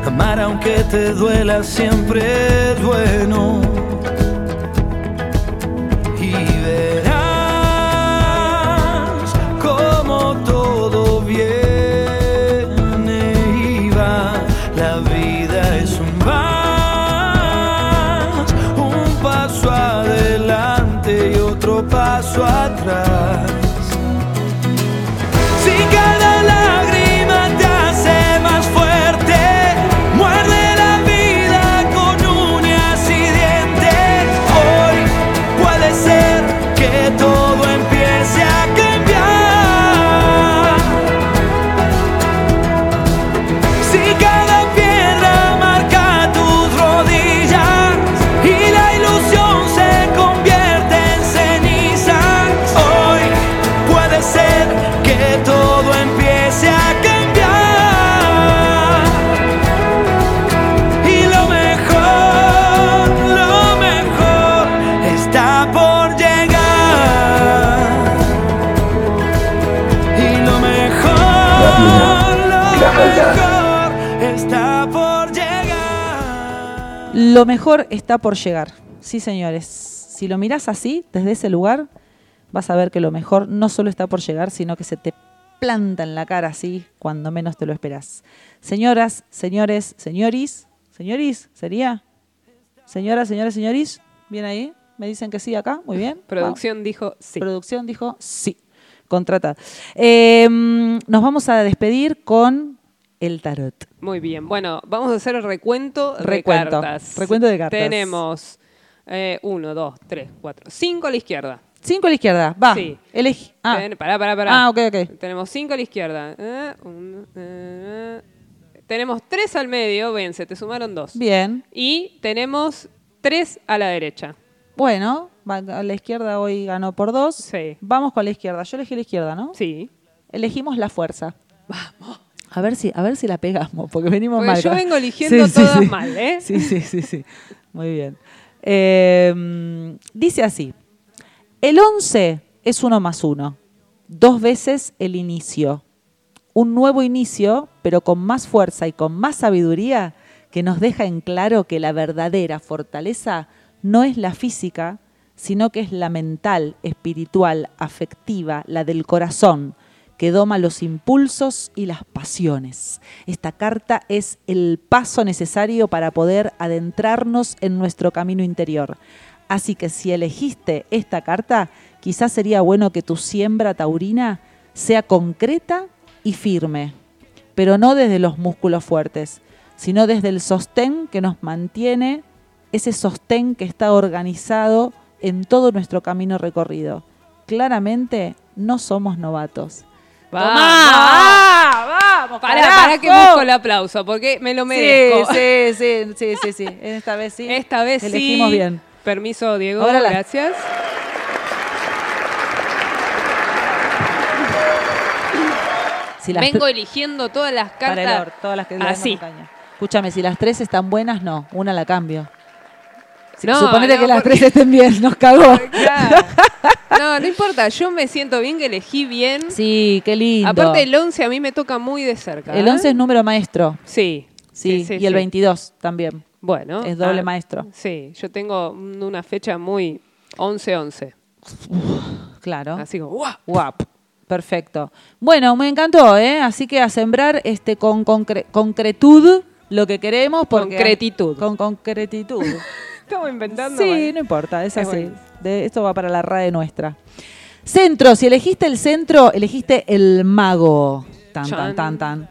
S12: Amar aunque te duela siempre es bueno. Y verás como todo viene y va. La vida es un vals, un paso adelante y otro paso atrás. Lo mejor está por llegar.
S1: Sí, señores. Si lo mirás así, desde ese lugar, vas a ver que lo mejor no solo está por llegar, sino que se te planta en la cara así cuando menos te lo esperas. Señoras, señores, señoris, señoris, ¿sería? Señoras, señores, señoris, ¿bien ahí? ¿Me dicen que sí acá? Muy bien.
S2: Producción dijo sí.
S1: Producción dijo sí. Contrata. Eh, nos vamos a despedir con el tarot.
S2: Muy bien. Bueno, vamos a hacer el recuento,
S1: Recuento.
S2: de cartas.
S1: Recuento de cartas.
S2: Tenemos eh, uno, dos, tres, cuatro, cinco a la izquierda.
S1: Cinco a la izquierda. Va.
S2: Sí.
S1: Elegí. Ah.
S2: Ten- pará, pará, pará.
S1: Ah, ok, ok.
S2: Tenemos cinco a la izquierda. Eh, eh, tenemos tres al medio, vence, te sumaron dos.
S1: Bien.
S2: Y tenemos tres a la derecha.
S1: Bueno, a la izquierda hoy ganó por dos.
S2: Sí.
S1: Vamos con la izquierda. Yo elegí la izquierda, ¿no?
S2: Sí.
S1: Elegimos la fuerza. Vamos. A ver si, a ver si la pegamos, porque venimos
S2: Porque
S1: mal.
S2: yo vengo eligiendo todas mal, ¿eh?
S1: Sí, sí, sí, sí. Muy bien. Eh, dice así, el 11 es uno más uno, dos veces el inicio, un nuevo inicio, pero con más fuerza y con más sabiduría, que nos deja en claro que la verdadera fortaleza no es la física, sino que es la mental, espiritual, afectiva, la del corazón, que doma los impulsos y las pasiones. Esta carta es el paso necesario para poder adentrarnos en nuestro camino interior. Así que si elegiste esta carta, quizás sería bueno que tu siembra taurina sea concreta y firme, pero no desde los músculos fuertes, sino desde el sostén que nos mantiene, ese sostén que está organizado en todo nuestro camino recorrido. Claramente no somos novatos.
S2: Vamos,
S1: Tomá, vamos,
S2: Para, para que busco el aplauso, porque me lo merezco.
S1: Sí, sí, sí, sí, sí, sí. Esta vez sí.
S2: Esta vez
S1: Elegimos
S2: sí.
S1: bien.
S2: Permiso, Diego. Gracias.
S1: Si
S2: Vengo eligiendo todas las
S1: para el
S2: cartas.
S1: or- todas las que
S2: así.
S1: montaña. Escúchame, si las tres están buenas, no. Una la cambio.
S2: No,
S1: Suponete
S2: no,
S1: que las
S2: porque-
S1: tres estén bien, nos cagó. [laughs]
S2: Claro. No, no importa. Yo me siento bien que elegí bien.
S1: Sí, qué lindo.
S2: Aparte, el 11 a mí me toca muy de cerca.
S1: El
S2: ¿eh?
S1: 11 es número maestro.
S2: Sí.
S1: Sí, y el
S2: sí.
S1: 22 también.
S2: Bueno.
S1: Es doble
S2: ah,
S1: maestro.
S2: Sí, yo tengo un- una fecha muy 11-11.
S1: Claro.
S2: Así como.
S1: Guap. Perfecto. Bueno, me encantó, ¿eh? Así que a sembrar este con concre- concretud lo que queremos. Porque
S2: Concretitud.
S1: Con concretitud.
S2: Estamos inventando.
S1: Sí,
S2: bueno.
S1: no importa, es
S2: Es
S1: así.
S2: bueno.
S1: De, esto va para la RAE nuestra. Centro, si elegiste el centro, elegiste el mago. Tan, tan, tan, tan.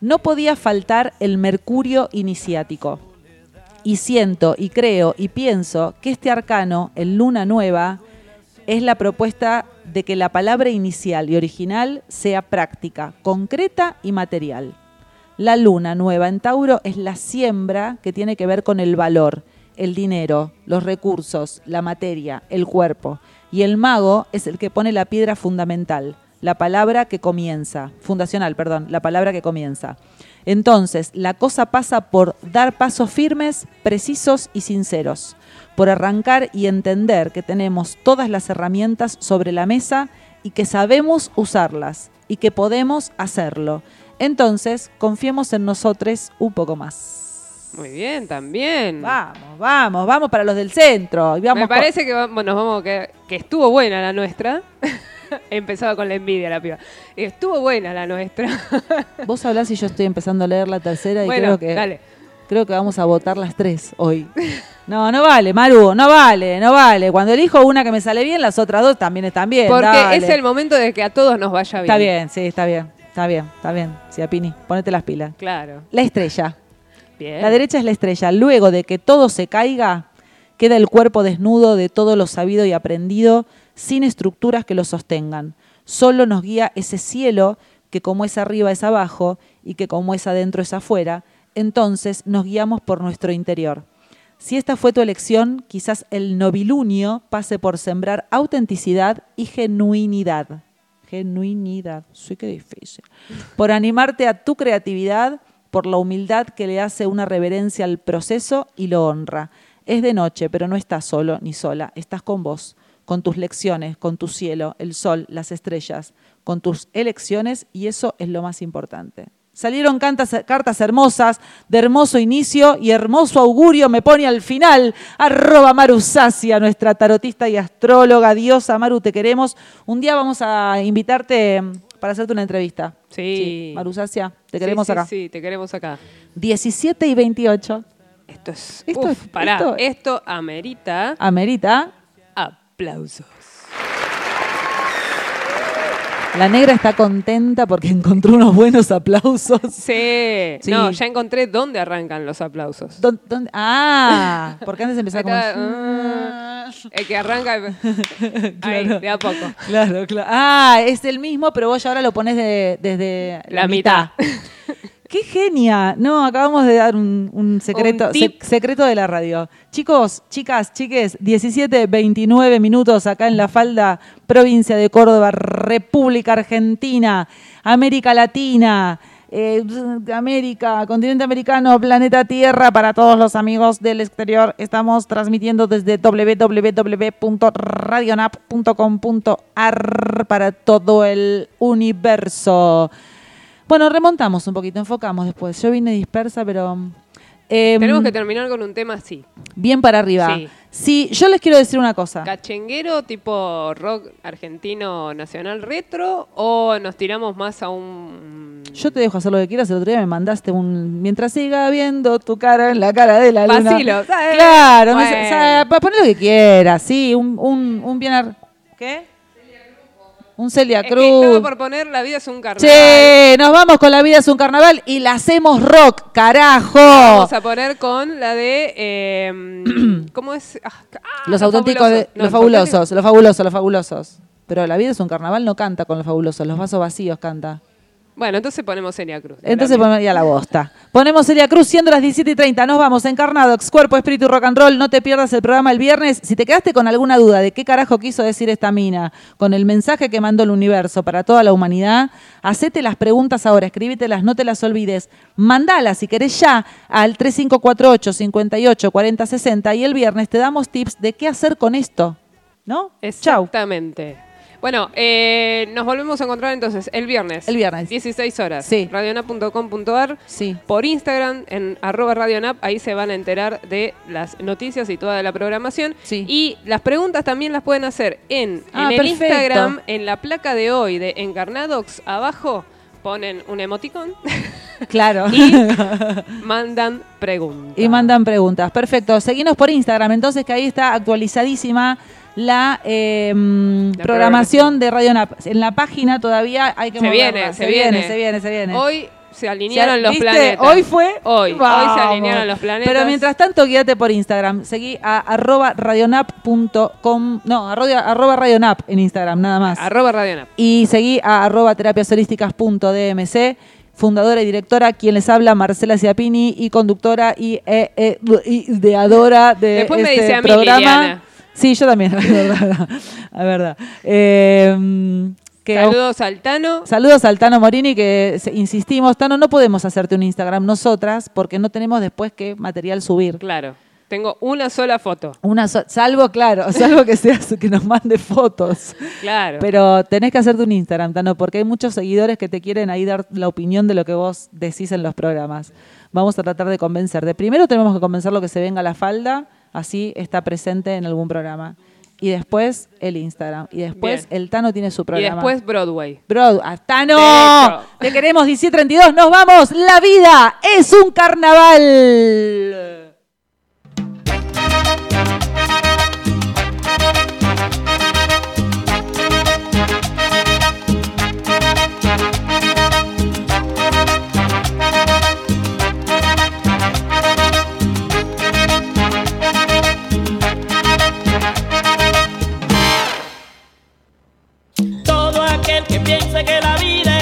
S1: No podía faltar el mercurio iniciático. Y siento, y creo, y pienso que este arcano, el luna nueva, es la propuesta de que la palabra inicial y original sea práctica, concreta y material. La luna nueva en Tauro es la siembra que tiene que ver con el valor, el dinero, los recursos, la materia, el cuerpo. Y el mago es el que pone la piedra fundamental, la palabra que comienza, fundacional, perdón, la palabra que comienza. Entonces, la cosa pasa por dar pasos firmes, precisos y sinceros, por arrancar y entender que tenemos todas las herramientas sobre la mesa y que sabemos usarlas y que podemos hacerlo. Entonces, confiemos en nosotros un poco más.
S2: Muy bien, también.
S1: Vamos, vamos, vamos para los del centro. Y vamos
S2: Me parece que va- bueno, nos vamos que, que estuvo buena la nuestra. [laughs] Empezaba con la envidia la piba. Estuvo buena la nuestra. [laughs]
S1: Vos hablás y yo estoy empezando a leer la tercera y
S2: Bueno,
S1: creo que
S2: dale.
S1: creo que vamos a votar las tres hoy. No, no vale, Maru, no vale, no vale. Cuando elijo una que me sale bien, las otras dos también están bien.
S2: Porque
S1: dale.
S2: es el momento de que a todos nos vaya bien.
S1: Está bien, sí, está bien, está bien, está bien. Ciapini, ponete las pilas.
S2: Claro.
S1: La estrella. La derecha es la estrella. Luego de que todo se caiga, queda el cuerpo desnudo de todo lo sabido y aprendido, sin estructuras que lo sostengan. Solo nos guía ese cielo que como es arriba es abajo y que como es adentro es afuera. Entonces nos guiamos por nuestro interior. Si esta fue tu elección, quizás el novilunio pase por sembrar autenticidad y genuinidad. Genuinidad, sí que difícil. Por animarte a tu creatividad, por la humildad que le hace una reverencia al proceso y lo honra. Es de noche, pero no estás solo ni sola, estás con vos, con tus lecciones, con tu cielo, el sol, las estrellas, con tus elecciones y eso es lo más importante. Salieron cartas hermosas, de hermoso inicio y hermoso augurio me pone al final. Arroba Maru Sacia, nuestra tarotista y astróloga, diosa Maru, te queremos. Un día vamos a invitarte para hacerte una entrevista.
S2: Sí.
S1: Maru Sacia, te
S2: Sí,
S1: queremos
S2: sí,
S1: acá.
S2: Sí, te queremos acá.
S1: 17 y 28.
S2: Esto es.
S1: Esto
S2: uf,
S1: es-
S2: pará,
S1: esto-
S2: esto, amerita
S1: Amerita.
S2: aplausos.
S1: La negra está contenta porque encontró unos buenos aplausos.
S2: Sí.
S1: Sí.
S2: No, ya encontré dónde arrancan los aplausos.
S1: ¿Dó- dónde? Ah, porque antes empezaba como...
S2: El que arranca. [laughs] Ahí,
S1: Claro.
S2: de a poco.
S1: Claro, claro. Ah, es el mismo, pero vos ya ahora lo pones de- desde
S2: La mitad. [laughs]
S1: ¡Qué genia! No, acabamos de dar un, un secreto,
S2: Un
S1: secreto de la radio. Chicos, chicas, chiques, 17, 29 minutos acá en La Falda, provincia de Córdoba, República Argentina, América Latina. Eh, América, continente americano, planeta Tierra, para todos los amigos del exterior. Estamos transmitiendo desde www.radionap.com.ar para todo el universo. Bueno, remontamos un poquito, enfocamos después. Yo vine dispersa, pero... em,
S2: Tenemos que terminar con un tema así.
S1: Bien para arriba.
S2: Sí.
S1: Sí, yo les quiero decir una cosa.
S2: ¿Cachenguero tipo rock argentino nacional retro o nos tiramos más a un...
S1: Yo te dejo hacer lo que quieras. El otro día me mandaste un. Mientras siga viendo tu cara en la cara de la luna.
S2: Vacilo, ¿sabes?
S1: Claro, no sé,
S2: Bueno.
S1: o sea, poné lo que quieras, sí. Un, un, un bien. ar- ¿Qué? Un Celia
S2: Es que estaba
S1: Cruz.
S2: por poner La vida es un carnaval.
S1: Che, nos vamos con La vida es un carnaval y la hacemos rock, carajo.
S2: Vamos a poner con la de... eh, [clears throat] ¿Cómo es? Ah, ah,
S1: Los auténticos, de-
S2: No,
S1: los fabulosos, los fabulosos, los fabulosos. Pero La vida es un carnaval no canta con los fabulosos, los vasos vacíos canta.
S2: Bueno, entonces ponemos Celia Cruz.
S1: Entonces ponemos ya la bosta. Ponemos Celia Cruz siendo las 17 y 30. Nos vamos encarnado, cuerpo, espíritu, rock and roll. No te pierdas el programa el viernes. Si te quedaste con alguna duda de qué carajo quiso decir esta mina con el mensaje que mandó el universo para toda la humanidad, hacete las preguntas ahora, escríbetelas, no te las olvides. Mandalas si querés ya al 3548 58 40 60 y el viernes te damos tips de qué hacer con esto. ¿No? Chau.
S2: Bueno, eh, nos volvemos a encontrar entonces el viernes.
S1: El viernes.
S2: 16 horas.
S1: Sí.
S2: Radionap.com.ar.
S1: Sí.
S2: Por Instagram, en arroba radionap, ahí se van a enterar de las noticias y toda la programación.
S1: Sí.
S2: Y las preguntas también las pueden hacer en,
S1: Ah,
S2: en el
S1: perfecto.
S2: Instagram, en la placa de hoy de Encarnadox, abajo ponen un emoticón [laughs]
S1: Claro.
S2: y mandan preguntas.
S1: Y mandan preguntas. Perfecto. Seguinos por Instagram, entonces que ahí está actualizadísima la, eh,
S2: La
S1: programación de Radio Nap. En la página todavía hay que
S2: Se
S1: moverla.
S2: viene, se
S1: viene,
S2: viene.
S1: se viene, se viene.
S2: Hoy se alinearon
S1: ¿Ya
S2: los
S1: viste?
S2: planetas.
S1: Hoy fue.
S2: Hoy, hoy se
S1: Vamos.
S2: alinearon los planetas.
S1: Pero mientras tanto, guíate por Instagram. Seguí a arroba radionap.com. No, arroba, arroba radionap en Instagram, nada más.
S2: Arroba radionap.
S1: Y seguí a arroba terapiasolísticas.dmc, fundadora y directora, quien les habla, Marcela Ciapini, y conductora y eh, ideadora de
S2: Después me
S1: este
S2: dice a mí,
S1: programa.
S2: Liliana.
S1: Sí, yo también, [laughs] es verdad. es verdad. Eh, que-
S2: Saludos al Tano.
S1: Saludos al Tano Morini, que insistimos, Tano, no podemos hacerte un Instagram nosotras porque no tenemos después qué material subir.
S2: Claro. Tengo una sola foto.
S1: Una so- salvo, claro, [laughs] salvo que seas que nos mande fotos.
S2: Claro.
S1: Pero tenés que hacerte un Instagram, Tano, porque hay muchos seguidores que te quieren ahí dar la opinión de lo que vos decís en los programas. Vamos a tratar de convencerte. Primero tenemos que convencer lo que se venga a la falda, así está presente en algún programa. Y después el Instagram. Y después
S2: Bien.
S1: el Tano tiene su
S2: y
S1: programa.
S2: después Broadway.
S1: Bro, ah, ¡Tano! Te queremos 1732, nos vamos. La vida es un carnaval.
S13: Piense que la vida es